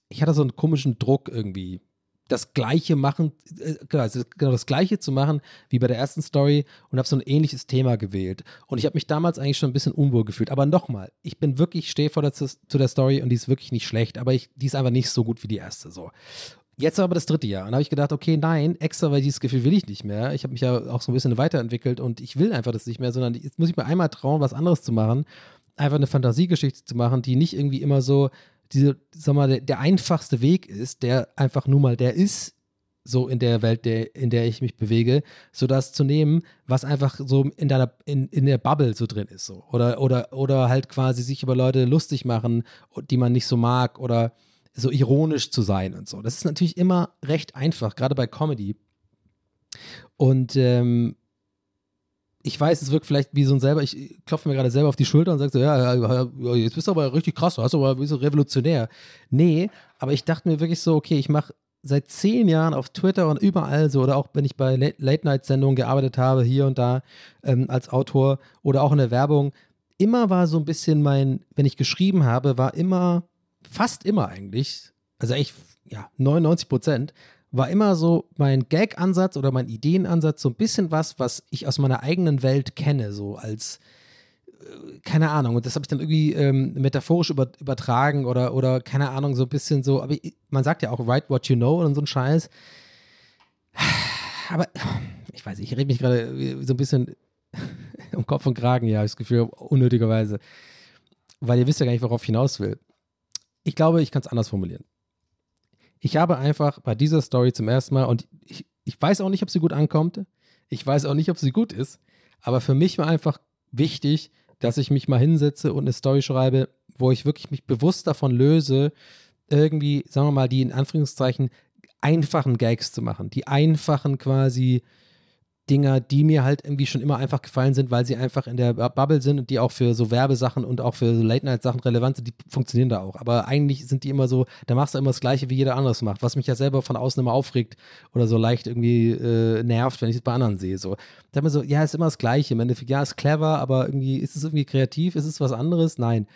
ich hatte so einen komischen Druck irgendwie das Gleiche machen, äh, genau, genau das Gleiche zu machen wie bei der ersten Story und habe so ein ähnliches Thema gewählt. Und ich habe mich damals eigentlich schon ein bisschen unwohl gefühlt. Aber nochmal, ich bin wirklich, stehe vor der, zu der Story und die ist wirklich nicht schlecht, aber ich, die ist einfach nicht so gut wie die erste. So. Jetzt aber das dritte Jahr. Und habe ich gedacht, okay, nein, extra, weil dieses Gefühl will ich nicht mehr. Ich habe mich ja auch so ein bisschen weiterentwickelt und ich will einfach das nicht mehr, sondern jetzt muss ich mir einmal trauen, was anderes zu machen. Einfach eine Fantasiegeschichte zu machen, die nicht irgendwie immer so diese, sag mal, der, der, einfachste Weg ist, der einfach nur mal der ist, so in der Welt, der, in der ich mich bewege, so das zu nehmen, was einfach so in deiner, in, in der Bubble so drin ist, so. Oder, oder, oder halt quasi sich über Leute lustig machen, die man nicht so mag, oder so ironisch zu sein und so. Das ist natürlich immer recht einfach, gerade bei Comedy. Und ähm, ich weiß, es wirkt vielleicht wie so ein selber, ich klopfe mir gerade selber auf die Schulter und sage so, ja, ja, jetzt bist du aber richtig krass, du hast aber bist du revolutionär. Nee, aber ich dachte mir wirklich so, okay, ich mache seit zehn Jahren auf Twitter und überall so, oder auch wenn ich bei Late-Night-Sendungen gearbeitet habe, hier und da ähm, als Autor oder auch in der Werbung, immer war so ein bisschen mein, wenn ich geschrieben habe, war immer, fast immer eigentlich, also echt, ja, 99 Prozent, war immer so mein Gag-Ansatz oder mein Ideenansatz so ein bisschen was, was ich aus meiner eigenen Welt kenne, so als äh, keine Ahnung, und das habe ich dann irgendwie ähm, metaphorisch über, übertragen oder, oder keine Ahnung, so ein bisschen so, aber man sagt ja auch, write what you know und so ein Scheiß. Aber ich weiß, ich rede mich gerade so ein bisschen um Kopf und Kragen, ja, ich das Gefühl, unnötigerweise. Weil ihr wisst ja gar nicht, worauf ich hinaus will. Ich glaube, ich kann es anders formulieren ich habe einfach bei dieser Story zum ersten Mal, und ich, ich weiß auch nicht, ob sie gut ankommt, ich weiß auch nicht, ob sie gut ist, aber für mich war einfach wichtig, dass ich mich mal hinsetze und eine Story schreibe, wo ich wirklich mich bewusst davon löse, irgendwie, sagen wir mal, die in Anführungszeichen einfachen Gags zu machen, die einfachen quasi Dinger, die mir halt irgendwie schon immer einfach gefallen sind, weil sie einfach in der Bubble sind und die auch für so Werbesachen und auch für so Late-Night-Sachen relevant sind, die funktionieren da auch. Aber eigentlich sind die immer so, da machst du immer das Gleiche, wie jeder anderes macht, was mich ja selber von außen immer aufregt oder so leicht irgendwie äh, nervt, wenn ich es bei anderen sehe. So. Da mir so, ja, ist immer das Gleiche. Im Endeffekt, ja, ist clever, aber irgendwie, ist es irgendwie kreativ? Ist es was anderes? Nein.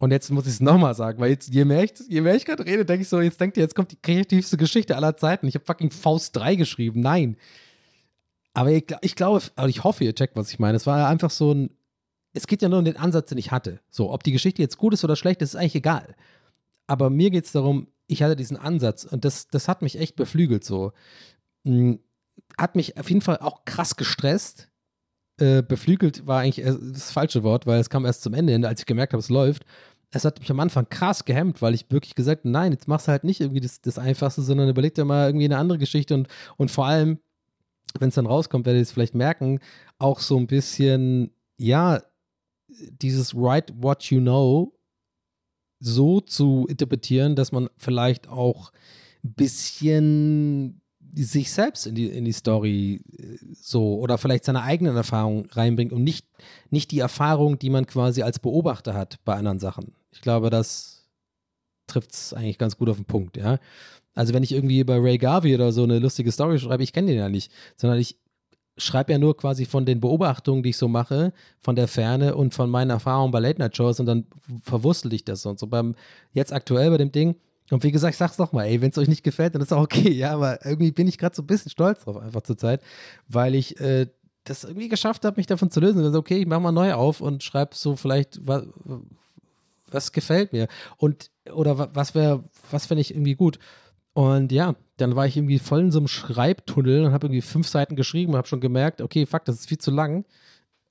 Und jetzt muss ich es nochmal sagen, weil jetzt, je mehr ich, ich gerade rede, denke ich so, jetzt denkt ihr, jetzt kommt die kreativste Geschichte aller Zeiten. Ich habe fucking Faust 3 geschrieben. Nein. Aber ich, ich glaube, also ich hoffe, ihr checkt, was ich meine. Es war einfach so ein, es geht ja nur um den Ansatz, den ich hatte. So, ob die Geschichte jetzt gut ist oder schlecht, ist eigentlich egal. Aber mir geht es darum, ich hatte diesen Ansatz und das, das hat mich echt beflügelt so. Hm, hat mich auf jeden Fall auch krass gestresst. Äh, beflügelt war eigentlich das falsche Wort, weil es kam erst zum Ende hin, als ich gemerkt habe, es läuft. Es hat mich am Anfang krass gehemmt, weil ich wirklich gesagt habe, nein, jetzt machst du halt nicht irgendwie das, das Einfachste, sondern überleg dir mal irgendwie eine andere Geschichte und, und vor allem wenn es dann rauskommt, werdet ihr es vielleicht merken, auch so ein bisschen, ja, dieses Write What You Know so zu interpretieren, dass man vielleicht auch ein bisschen sich selbst in die, in die Story äh, so oder vielleicht seine eigenen Erfahrungen reinbringt und nicht, nicht die Erfahrung, die man quasi als Beobachter hat bei anderen Sachen. Ich glaube, das trifft es eigentlich ganz gut auf den Punkt, ja. Also wenn ich irgendwie bei Ray Garvey oder so eine lustige Story schreibe, ich kenne den ja nicht, sondern ich schreibe ja nur quasi von den Beobachtungen, die ich so mache, von der Ferne und von meinen Erfahrungen bei Late Night Shows und dann verwurstel ich das und so beim jetzt aktuell bei dem Ding. Und wie gesagt, ich sag's doch mal, ey, wenn es euch nicht gefällt, dann ist auch okay, ja, aber irgendwie bin ich gerade so ein bisschen stolz drauf einfach zur Zeit, weil ich äh, das irgendwie geschafft habe, mich davon zu lösen. Also, okay, ich mach mal neu auf und schreibe so vielleicht, was, was gefällt mir und oder was wäre, was fände ich irgendwie gut. Und ja, dann war ich irgendwie voll in so einem Schreibtunnel und habe irgendwie fünf Seiten geschrieben und habe schon gemerkt, okay, fuck, das ist viel zu lang.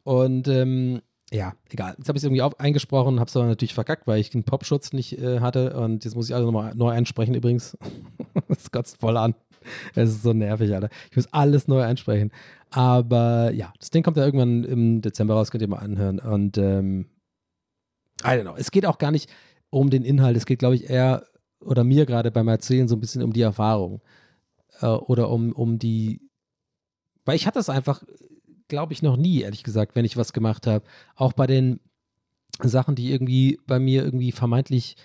Und ähm, ja, egal. Jetzt habe ich es irgendwie auf, eingesprochen, habe es aber natürlich verkackt, weil ich den Popschutz nicht äh, hatte und jetzt muss ich alles nochmal neu einsprechen übrigens. das kotzt voll an. Es ist so nervig, Alter. Ich muss alles neu einsprechen. Aber ja, das Ding kommt ja irgendwann im Dezember raus, könnt ihr mal anhören. Und ähm, I don't know. Es geht auch gar nicht um den Inhalt. Es geht, glaube ich, eher oder mir gerade beim Erzählen so ein bisschen um die Erfahrung. Äh, oder um, um die. Weil ich hatte das einfach, glaube ich, noch nie, ehrlich gesagt, wenn ich was gemacht habe. Auch bei den Sachen, die irgendwie bei mir irgendwie vermeintlich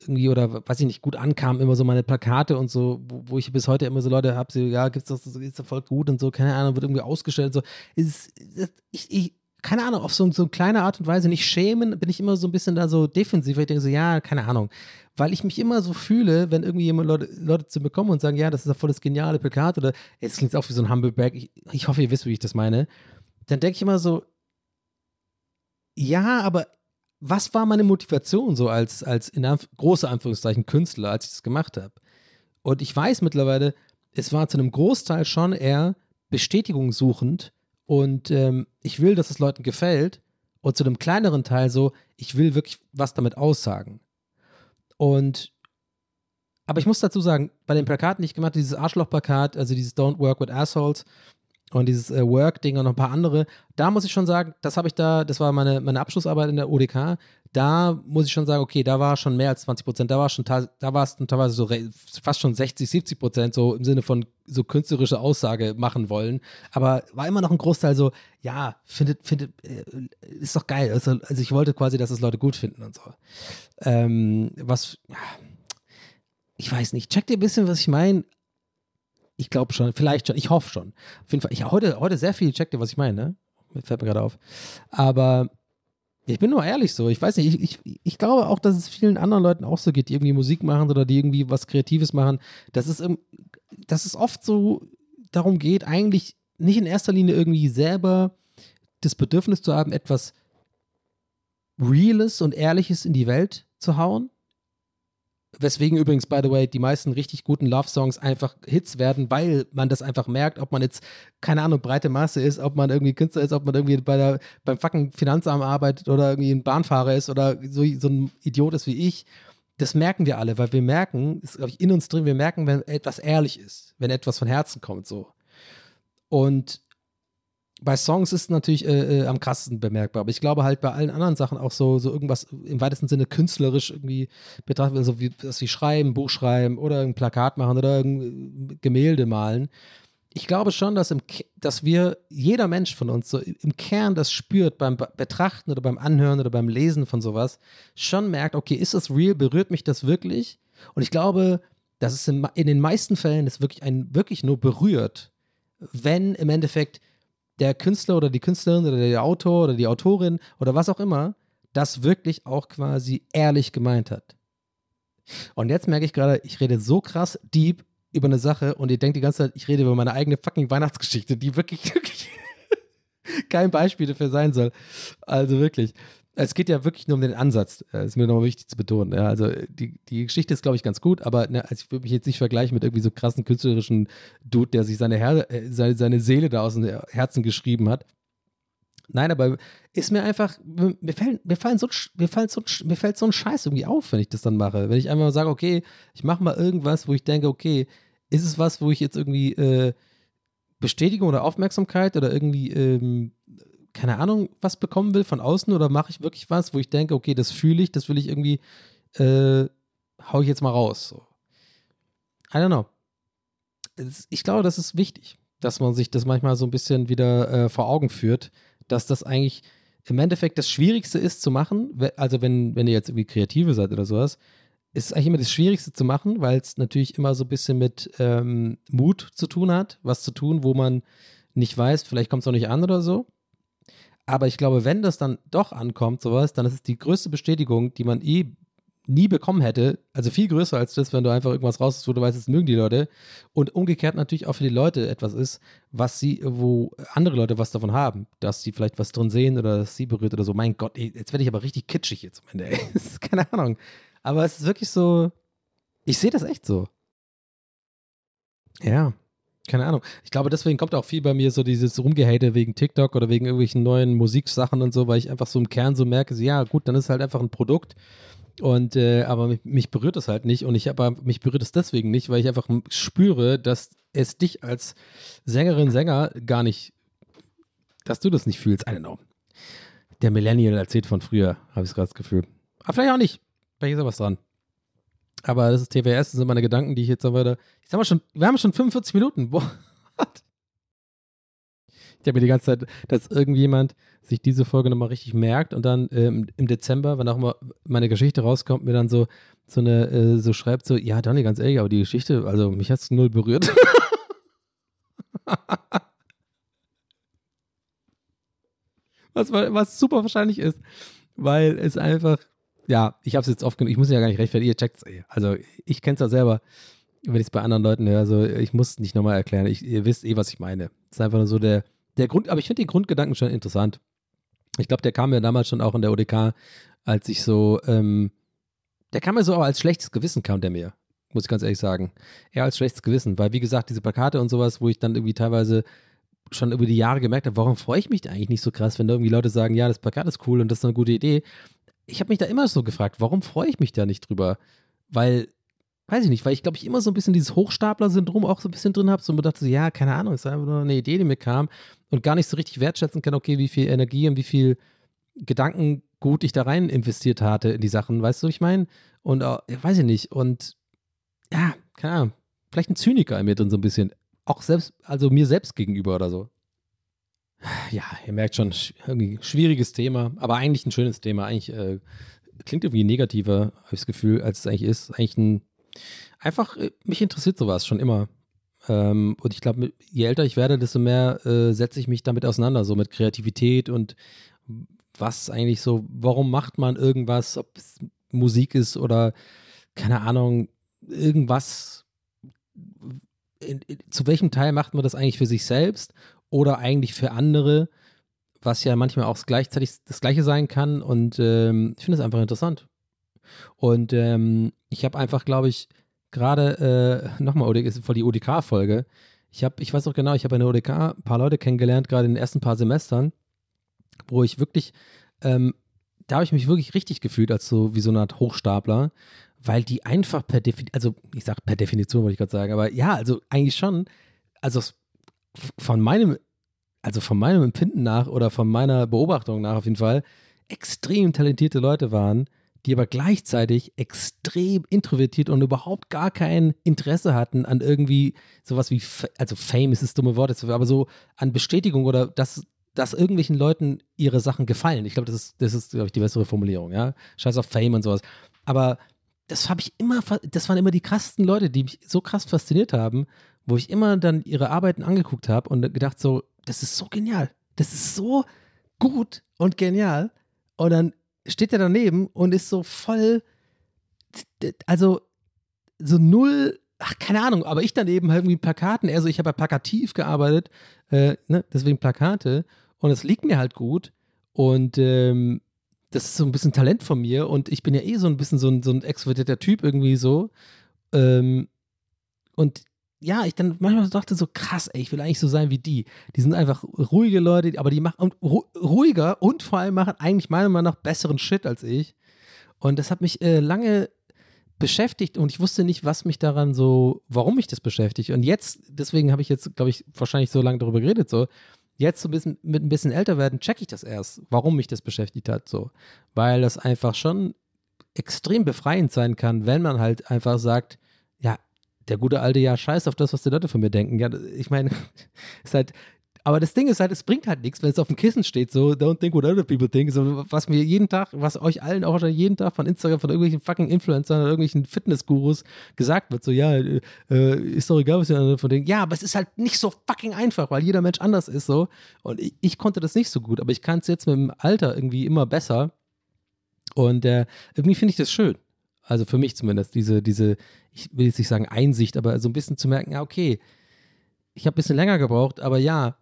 irgendwie oder weiß ich nicht, gut ankamen, immer so meine Plakate und so, wo, wo ich bis heute immer so Leute habe, so, ja, gibt's das, ist das voll gut und so, keine Ahnung, wird irgendwie ausgestellt und so. Ist, ist, ich, ich, keine Ahnung, auf so, so eine kleine Art und Weise nicht schämen, bin ich immer so ein bisschen da so defensiv, weil ich denke so, ja, keine Ahnung. Weil ich mich immer so fühle, wenn irgendwie jemand Leute, Leute zu mir kommen und sagen, ja, das ist ja voll das geniale Plakat oder es klingt auch wie so ein Humbleback, ich, ich hoffe, ihr wisst, wie ich das meine. Dann denke ich immer so, ja, aber was war meine Motivation so als, als in Anf große Anführungszeichen Künstler, als ich das gemacht habe? Und ich weiß mittlerweile, es war zu einem Großteil schon eher Bestätigung suchend und ähm, ich will, dass es Leuten gefällt. Und zu einem kleineren Teil so, ich will wirklich was damit aussagen. Und aber ich muss dazu sagen, bei den Plakaten, die ich gemacht habe, dieses Arschloch-Plakat, also dieses Don't Work with Assholes, und dieses äh, Work-Ding und noch ein paar andere, da muss ich schon sagen, das habe ich da, das war meine, meine Abschlussarbeit in der ODK, da muss ich schon sagen, okay, da war schon mehr als 20 Prozent, da war schon, da war es teilweise so fast schon 60, 70 Prozent, so im Sinne von so künstlerische Aussage machen wollen, aber war immer noch ein Großteil so, ja, findet, findet, äh, ist doch geil, also, also, ich wollte quasi, dass es Leute gut finden und so. Ähm, was, ich weiß nicht, checkt ihr ein bisschen, was ich meine? Ich glaube schon, vielleicht schon, ich hoffe schon. Auf jeden Fall, ich heute, heute sehr viel, checkt ihr, was ich meine, ne? Fällt mir gerade auf. Aber ich bin nur ehrlich so. Ich weiß nicht, ich, ich, ich glaube auch, dass es vielen anderen Leuten auch so geht, die irgendwie Musik machen oder die irgendwie was Kreatives machen. Dass es, dass es oft so darum geht, eigentlich nicht in erster Linie irgendwie selber das Bedürfnis zu haben, etwas Reales und Ehrliches in die Welt zu hauen, Weswegen übrigens, by the way, die meisten richtig guten Love-Songs einfach Hits werden, weil man das einfach merkt, ob man jetzt, keine Ahnung, breite Masse ist, ob man irgendwie Künstler ist, ob man irgendwie bei der, beim fucking Finanzamt arbeitet oder irgendwie ein Bahnfahrer ist oder so, so ein Idiot ist wie ich. Das merken wir alle, weil wir merken, ist, glaube ich, in uns drin, wir merken, wenn etwas ehrlich ist, wenn etwas von Herzen kommt, so. Und bei Songs ist natürlich äh, äh, am krassesten bemerkbar, aber ich glaube halt bei allen anderen Sachen auch so, so irgendwas im weitesten Sinne künstlerisch irgendwie betrachtet, also wie, dass sie schreiben, Buch schreiben oder ein Plakat machen oder ein Gemälde malen. Ich glaube schon, dass, im, dass wir, jeder Mensch von uns, so im Kern das spürt beim Betrachten oder beim Anhören oder beim Lesen von sowas, schon merkt, okay, ist das real, berührt mich das wirklich? Und ich glaube, dass es in, in den meisten Fällen es wirklich einen wirklich nur berührt, wenn im Endeffekt der Künstler oder die Künstlerin oder der Autor oder die Autorin oder was auch immer das wirklich auch quasi ehrlich gemeint hat. Und jetzt merke ich gerade, ich rede so krass deep über eine Sache und ihr denkt die ganze Zeit, ich rede über meine eigene fucking Weihnachtsgeschichte, die wirklich, wirklich kein Beispiel dafür sein soll. Also wirklich es geht ja wirklich nur um den Ansatz. Das äh, ist mir nochmal wichtig zu betonen. Ja, also die, die Geschichte ist, glaube ich, ganz gut, aber ne, also ich würde mich jetzt nicht vergleichen mit irgendwie so krassen künstlerischen Dude, der sich seine, Her äh, seine, seine Seele da aus dem Herzen geschrieben hat. Nein, aber ist mir einfach, mir, fällt, mir, fallen so, mir, fällt so, mir fällt so ein Scheiß irgendwie auf, wenn ich das dann mache. Wenn ich einfach mal sage, okay, ich mache mal irgendwas, wo ich denke, okay, ist es was, wo ich jetzt irgendwie äh, Bestätigung oder Aufmerksamkeit oder irgendwie ähm, keine Ahnung, was bekommen will von außen oder mache ich wirklich was, wo ich denke, okay, das fühle ich, das will ich irgendwie, äh, hau ich jetzt mal raus. So. I don't know. Ich glaube, das ist wichtig, dass man sich das manchmal so ein bisschen wieder äh, vor Augen führt, dass das eigentlich im Endeffekt das Schwierigste ist zu machen. Also, wenn, wenn ihr jetzt irgendwie Kreative seid oder sowas, ist es eigentlich immer das Schwierigste zu machen, weil es natürlich immer so ein bisschen mit ähm, Mut zu tun hat, was zu tun, wo man nicht weiß, vielleicht kommt es auch nicht an oder so. Aber ich glaube, wenn das dann doch ankommt, sowas, dann ist es die größte Bestätigung, die man eh nie bekommen hätte. Also viel größer als das, wenn du einfach irgendwas raus, wo du weißt, das mögen die Leute. Und umgekehrt natürlich auch für die Leute etwas ist, was sie, wo andere Leute was davon haben, dass sie vielleicht was drin sehen oder dass sie berührt oder so. Mein Gott, ey, jetzt werde ich aber richtig kitschig jetzt am Ende. Ey. keine Ahnung. Aber es ist wirklich so, ich sehe das echt so. Ja. Keine Ahnung. Ich glaube, deswegen kommt auch viel bei mir so dieses Rumgehate wegen TikTok oder wegen irgendwelchen neuen Musiksachen und so, weil ich einfach so im Kern so merke, so, ja, gut, dann ist halt einfach ein Produkt. Und äh, aber mich, mich berührt es halt nicht und ich aber mich berührt es deswegen nicht, weil ich einfach spüre, dass es dich als Sängerin, Sänger gar nicht, dass du das nicht fühlst. I don't know. Der Millennial erzählt von früher, habe ich gerade das Gefühl. Aber vielleicht auch nicht. Vielleicht ist da was dran. Aber das ist TWS, das sind meine Gedanken, die ich jetzt aber Ich sag mal schon, wir haben schon 45 Minuten. Boah. Ich habe mir die ganze Zeit, dass irgendjemand sich diese Folge nochmal richtig merkt und dann ähm, im Dezember, wenn auch immer meine Geschichte rauskommt, mir dann so, so eine, äh, so schreibt so, ja, Donny, ganz ehrlich, aber die Geschichte, also mich hat es null berührt. was, was super wahrscheinlich ist, weil es einfach, ja, ich habe es jetzt oft genug, ich muss ja gar nicht rechtfertigen, ihr checkt es eh. Also ich kenne es ja selber, wenn ich es bei anderen Leuten höre, also ich muss es nicht nochmal erklären, ich, ihr wisst eh, was ich meine. Es ist einfach nur so der, der Grund, aber ich finde den Grundgedanken schon interessant. Ich glaube, der kam mir damals schon auch in der ODK, als ich so, ähm, der kam mir so auch als schlechtes Gewissen, kam der mir, muss ich ganz ehrlich sagen. Eher als schlechtes Gewissen, weil wie gesagt, diese Plakate und sowas, wo ich dann irgendwie teilweise schon über die Jahre gemerkt habe, warum freue ich mich eigentlich nicht so krass, wenn da irgendwie Leute sagen, ja, das Plakat ist cool und das ist eine gute Idee. Ich habe mich da immer so gefragt, warum freue ich mich da nicht drüber? Weil, weiß ich nicht, weil ich glaube, ich immer so ein bisschen dieses Hochstapler-Syndrom auch so ein bisschen drin habe, so mir dachte, so, ja, keine Ahnung, ist einfach nur eine Idee, die mir kam und gar nicht so richtig wertschätzen kann, okay, wie viel Energie und wie viel Gedankengut ich da rein investiert hatte in die Sachen, weißt du, ich meine? Und äh, weiß ich nicht. Und ja, keine Ahnung, vielleicht ein Zyniker in mir drin so ein bisschen. Auch selbst, also mir selbst gegenüber oder so. Ja, ihr merkt schon, irgendwie schwieriges Thema, aber eigentlich ein schönes Thema. Eigentlich äh, klingt irgendwie negativer, habe ich das Gefühl, als es eigentlich ist. Eigentlich ein, einfach, äh, mich interessiert sowas schon immer. Ähm, und ich glaube, je älter ich werde, desto mehr äh, setze ich mich damit auseinander, so mit Kreativität und was eigentlich so, warum macht man irgendwas, ob es Musik ist oder keine Ahnung, irgendwas. In, in, zu welchem Teil macht man das eigentlich für sich selbst oder eigentlich für andere, was ja manchmal auch gleichzeitig das Gleiche sein kann. Und ähm, ich finde es einfach interessant. Und ähm, ich habe einfach, glaube ich, gerade äh, nochmal, ist voll die ODK-Folge. Ich habe, ich weiß auch genau, ich habe in der ODK ein paar Leute kennengelernt, gerade in den ersten paar Semestern, wo ich wirklich, ähm, da habe ich mich wirklich richtig gefühlt als so wie so eine Art Hochstapler, weil die einfach per Definition, also ich sage per Definition, wollte ich gerade sagen, aber ja, also eigentlich schon, also von meinem, also von meinem Empfinden nach oder von meiner Beobachtung nach auf jeden Fall, extrem talentierte Leute waren, die aber gleichzeitig extrem introvertiert und überhaupt gar kein Interesse hatten an irgendwie sowas wie, also Fame ist das dumme Wort, aber so an Bestätigung oder dass, dass irgendwelchen Leuten ihre Sachen gefallen. Ich glaube, das ist, das ist, glaube ich, die bessere Formulierung, ja. Scheiß auf Fame und sowas. Aber das habe ich immer, das waren immer die krassesten Leute, die mich so krass fasziniert haben, wo ich immer dann ihre Arbeiten angeguckt habe und gedacht so, das ist so genial. Das ist so gut und genial. Und dann steht er daneben und ist so voll, also so null, ach, keine Ahnung, aber ich daneben halt irgendwie Plakaten, also ich habe ja plakativ gearbeitet, äh, ne, deswegen Plakate. Und es liegt mir halt gut. Und ähm, das ist so ein bisschen Talent von mir. Und ich bin ja eh so ein bisschen so ein, so ein extrovertierter Typ irgendwie so. Ähm, und ja, ich dann manchmal dachte so, krass, ey, ich will eigentlich so sein wie die. Die sind einfach ruhige Leute, aber die machen ruhiger und vor allem machen eigentlich meiner Meinung nach besseren Shit als ich. Und das hat mich äh, lange beschäftigt und ich wusste nicht, was mich daran so, warum mich das beschäftigt. Und jetzt, deswegen habe ich jetzt, glaube ich, wahrscheinlich so lange darüber geredet, so, jetzt so ein bisschen, mit ein bisschen älter werden, checke ich das erst, warum mich das beschäftigt hat, so. Weil das einfach schon extrem befreiend sein kann, wenn man halt einfach sagt, der gute alte, ja, scheiß auf das, was die Leute von mir denken. Ja, ich meine, ist halt, aber das Ding ist halt, es bringt halt nichts, wenn es auf dem Kissen steht, so, don't think what other people think. So, was mir jeden Tag, was euch allen auch wahrscheinlich jeden Tag von Instagram, von irgendwelchen fucking Influencern oder irgendwelchen Fitnessgurus gesagt wird, so, ja, äh, ist doch egal, was ihr von denken. Ja, aber es ist halt nicht so fucking einfach, weil jeder Mensch anders ist, so. Und ich, ich konnte das nicht so gut, aber ich kann es jetzt mit dem Alter irgendwie immer besser. Und äh, irgendwie finde ich das schön. Also für mich zumindest, diese, diese, ich will jetzt nicht sagen Einsicht, aber so ein bisschen zu merken, ja, okay, ich habe ein bisschen länger gebraucht, aber ja,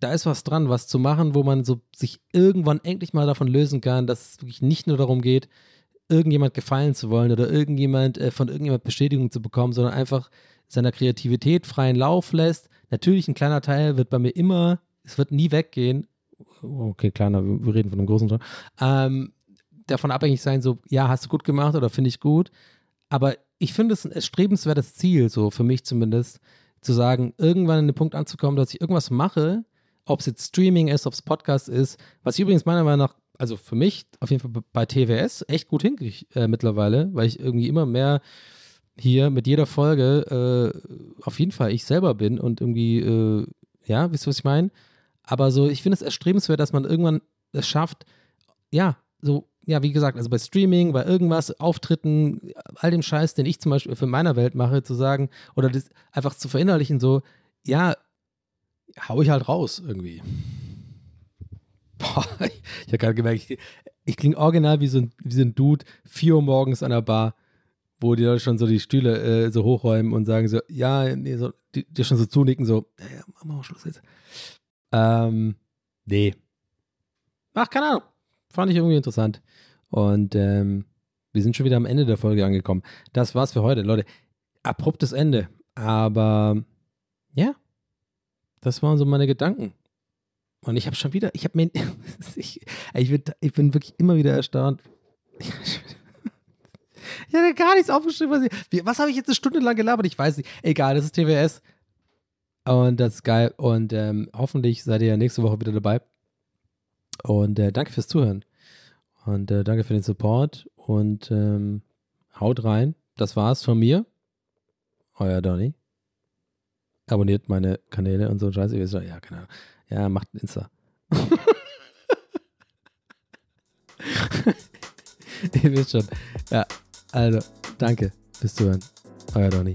da ist was dran, was zu machen, wo man so sich irgendwann endlich mal davon lösen kann, dass es wirklich nicht nur darum geht, irgendjemand gefallen zu wollen oder irgendjemand äh, von irgendjemand Bestätigung zu bekommen, sondern einfach seiner Kreativität freien Lauf lässt, Natürlich, ein kleiner Teil wird bei mir immer, es wird nie weggehen. Okay, kleiner, wir reden von einem großen Teil. Ähm, davon abhängig sein, so, ja, hast du gut gemacht oder finde ich gut. Aber ich finde es ein erstrebenswertes Ziel, so für mich zumindest, zu sagen, irgendwann an den Punkt anzukommen, dass ich irgendwas mache, ob es jetzt Streaming ist, ob es Podcast ist, was ich übrigens meiner Meinung nach, also für mich auf jeden Fall bei TWS echt gut hinkriege äh, mittlerweile, weil ich irgendwie immer mehr hier mit jeder Folge äh, auf jeden Fall ich selber bin und irgendwie, äh, ja, wisst ihr, was ich meine? Aber so, ich finde es erstrebenswert, dass man irgendwann es schafft, ja, so, ja, wie gesagt, also bei Streaming, bei irgendwas, Auftritten, all dem Scheiß, den ich zum Beispiel für meiner Welt mache, zu sagen, oder das einfach zu verinnerlichen, so, ja, hau ich halt raus irgendwie. Boah, ich, ich habe gerade gemerkt, ich, ich klinge original wie so, ein, wie so ein Dude, 4 Uhr morgens an der Bar wo die Leute schon so die Stühle äh, so hochräumen und sagen so, ja, nee, so, die, die schon so zunicken, so, ja, ja, machen wir Schluss jetzt. Ähm, nee. Ach, keine Ahnung. Fand ich irgendwie interessant. Und ähm, wir sind schon wieder am Ende der Folge angekommen. Das war's für heute, Leute. Abruptes Ende. Aber ja, das waren so meine Gedanken. Und ich habe schon wieder, ich habe mir, ich, ich, bin, ich bin wirklich immer wieder erstaunt. Ich hatte gar nichts aufgeschrieben. Was, ich, was habe ich jetzt eine Stunde lang gelabert? Ich weiß nicht. Egal, das ist TWS. Und das ist geil. Und ähm, hoffentlich seid ihr nächste Woche wieder dabei. Und äh, danke fürs Zuhören. Und äh, danke für den Support. Und ähm, haut rein. Das war's von mir. Euer Donny. Abonniert meine Kanäle und so Scheiße. Ja, keine. Ja, macht Insta. Ihr wisst schon. Ja, also, danke fürs Zuhören. Euer Donny.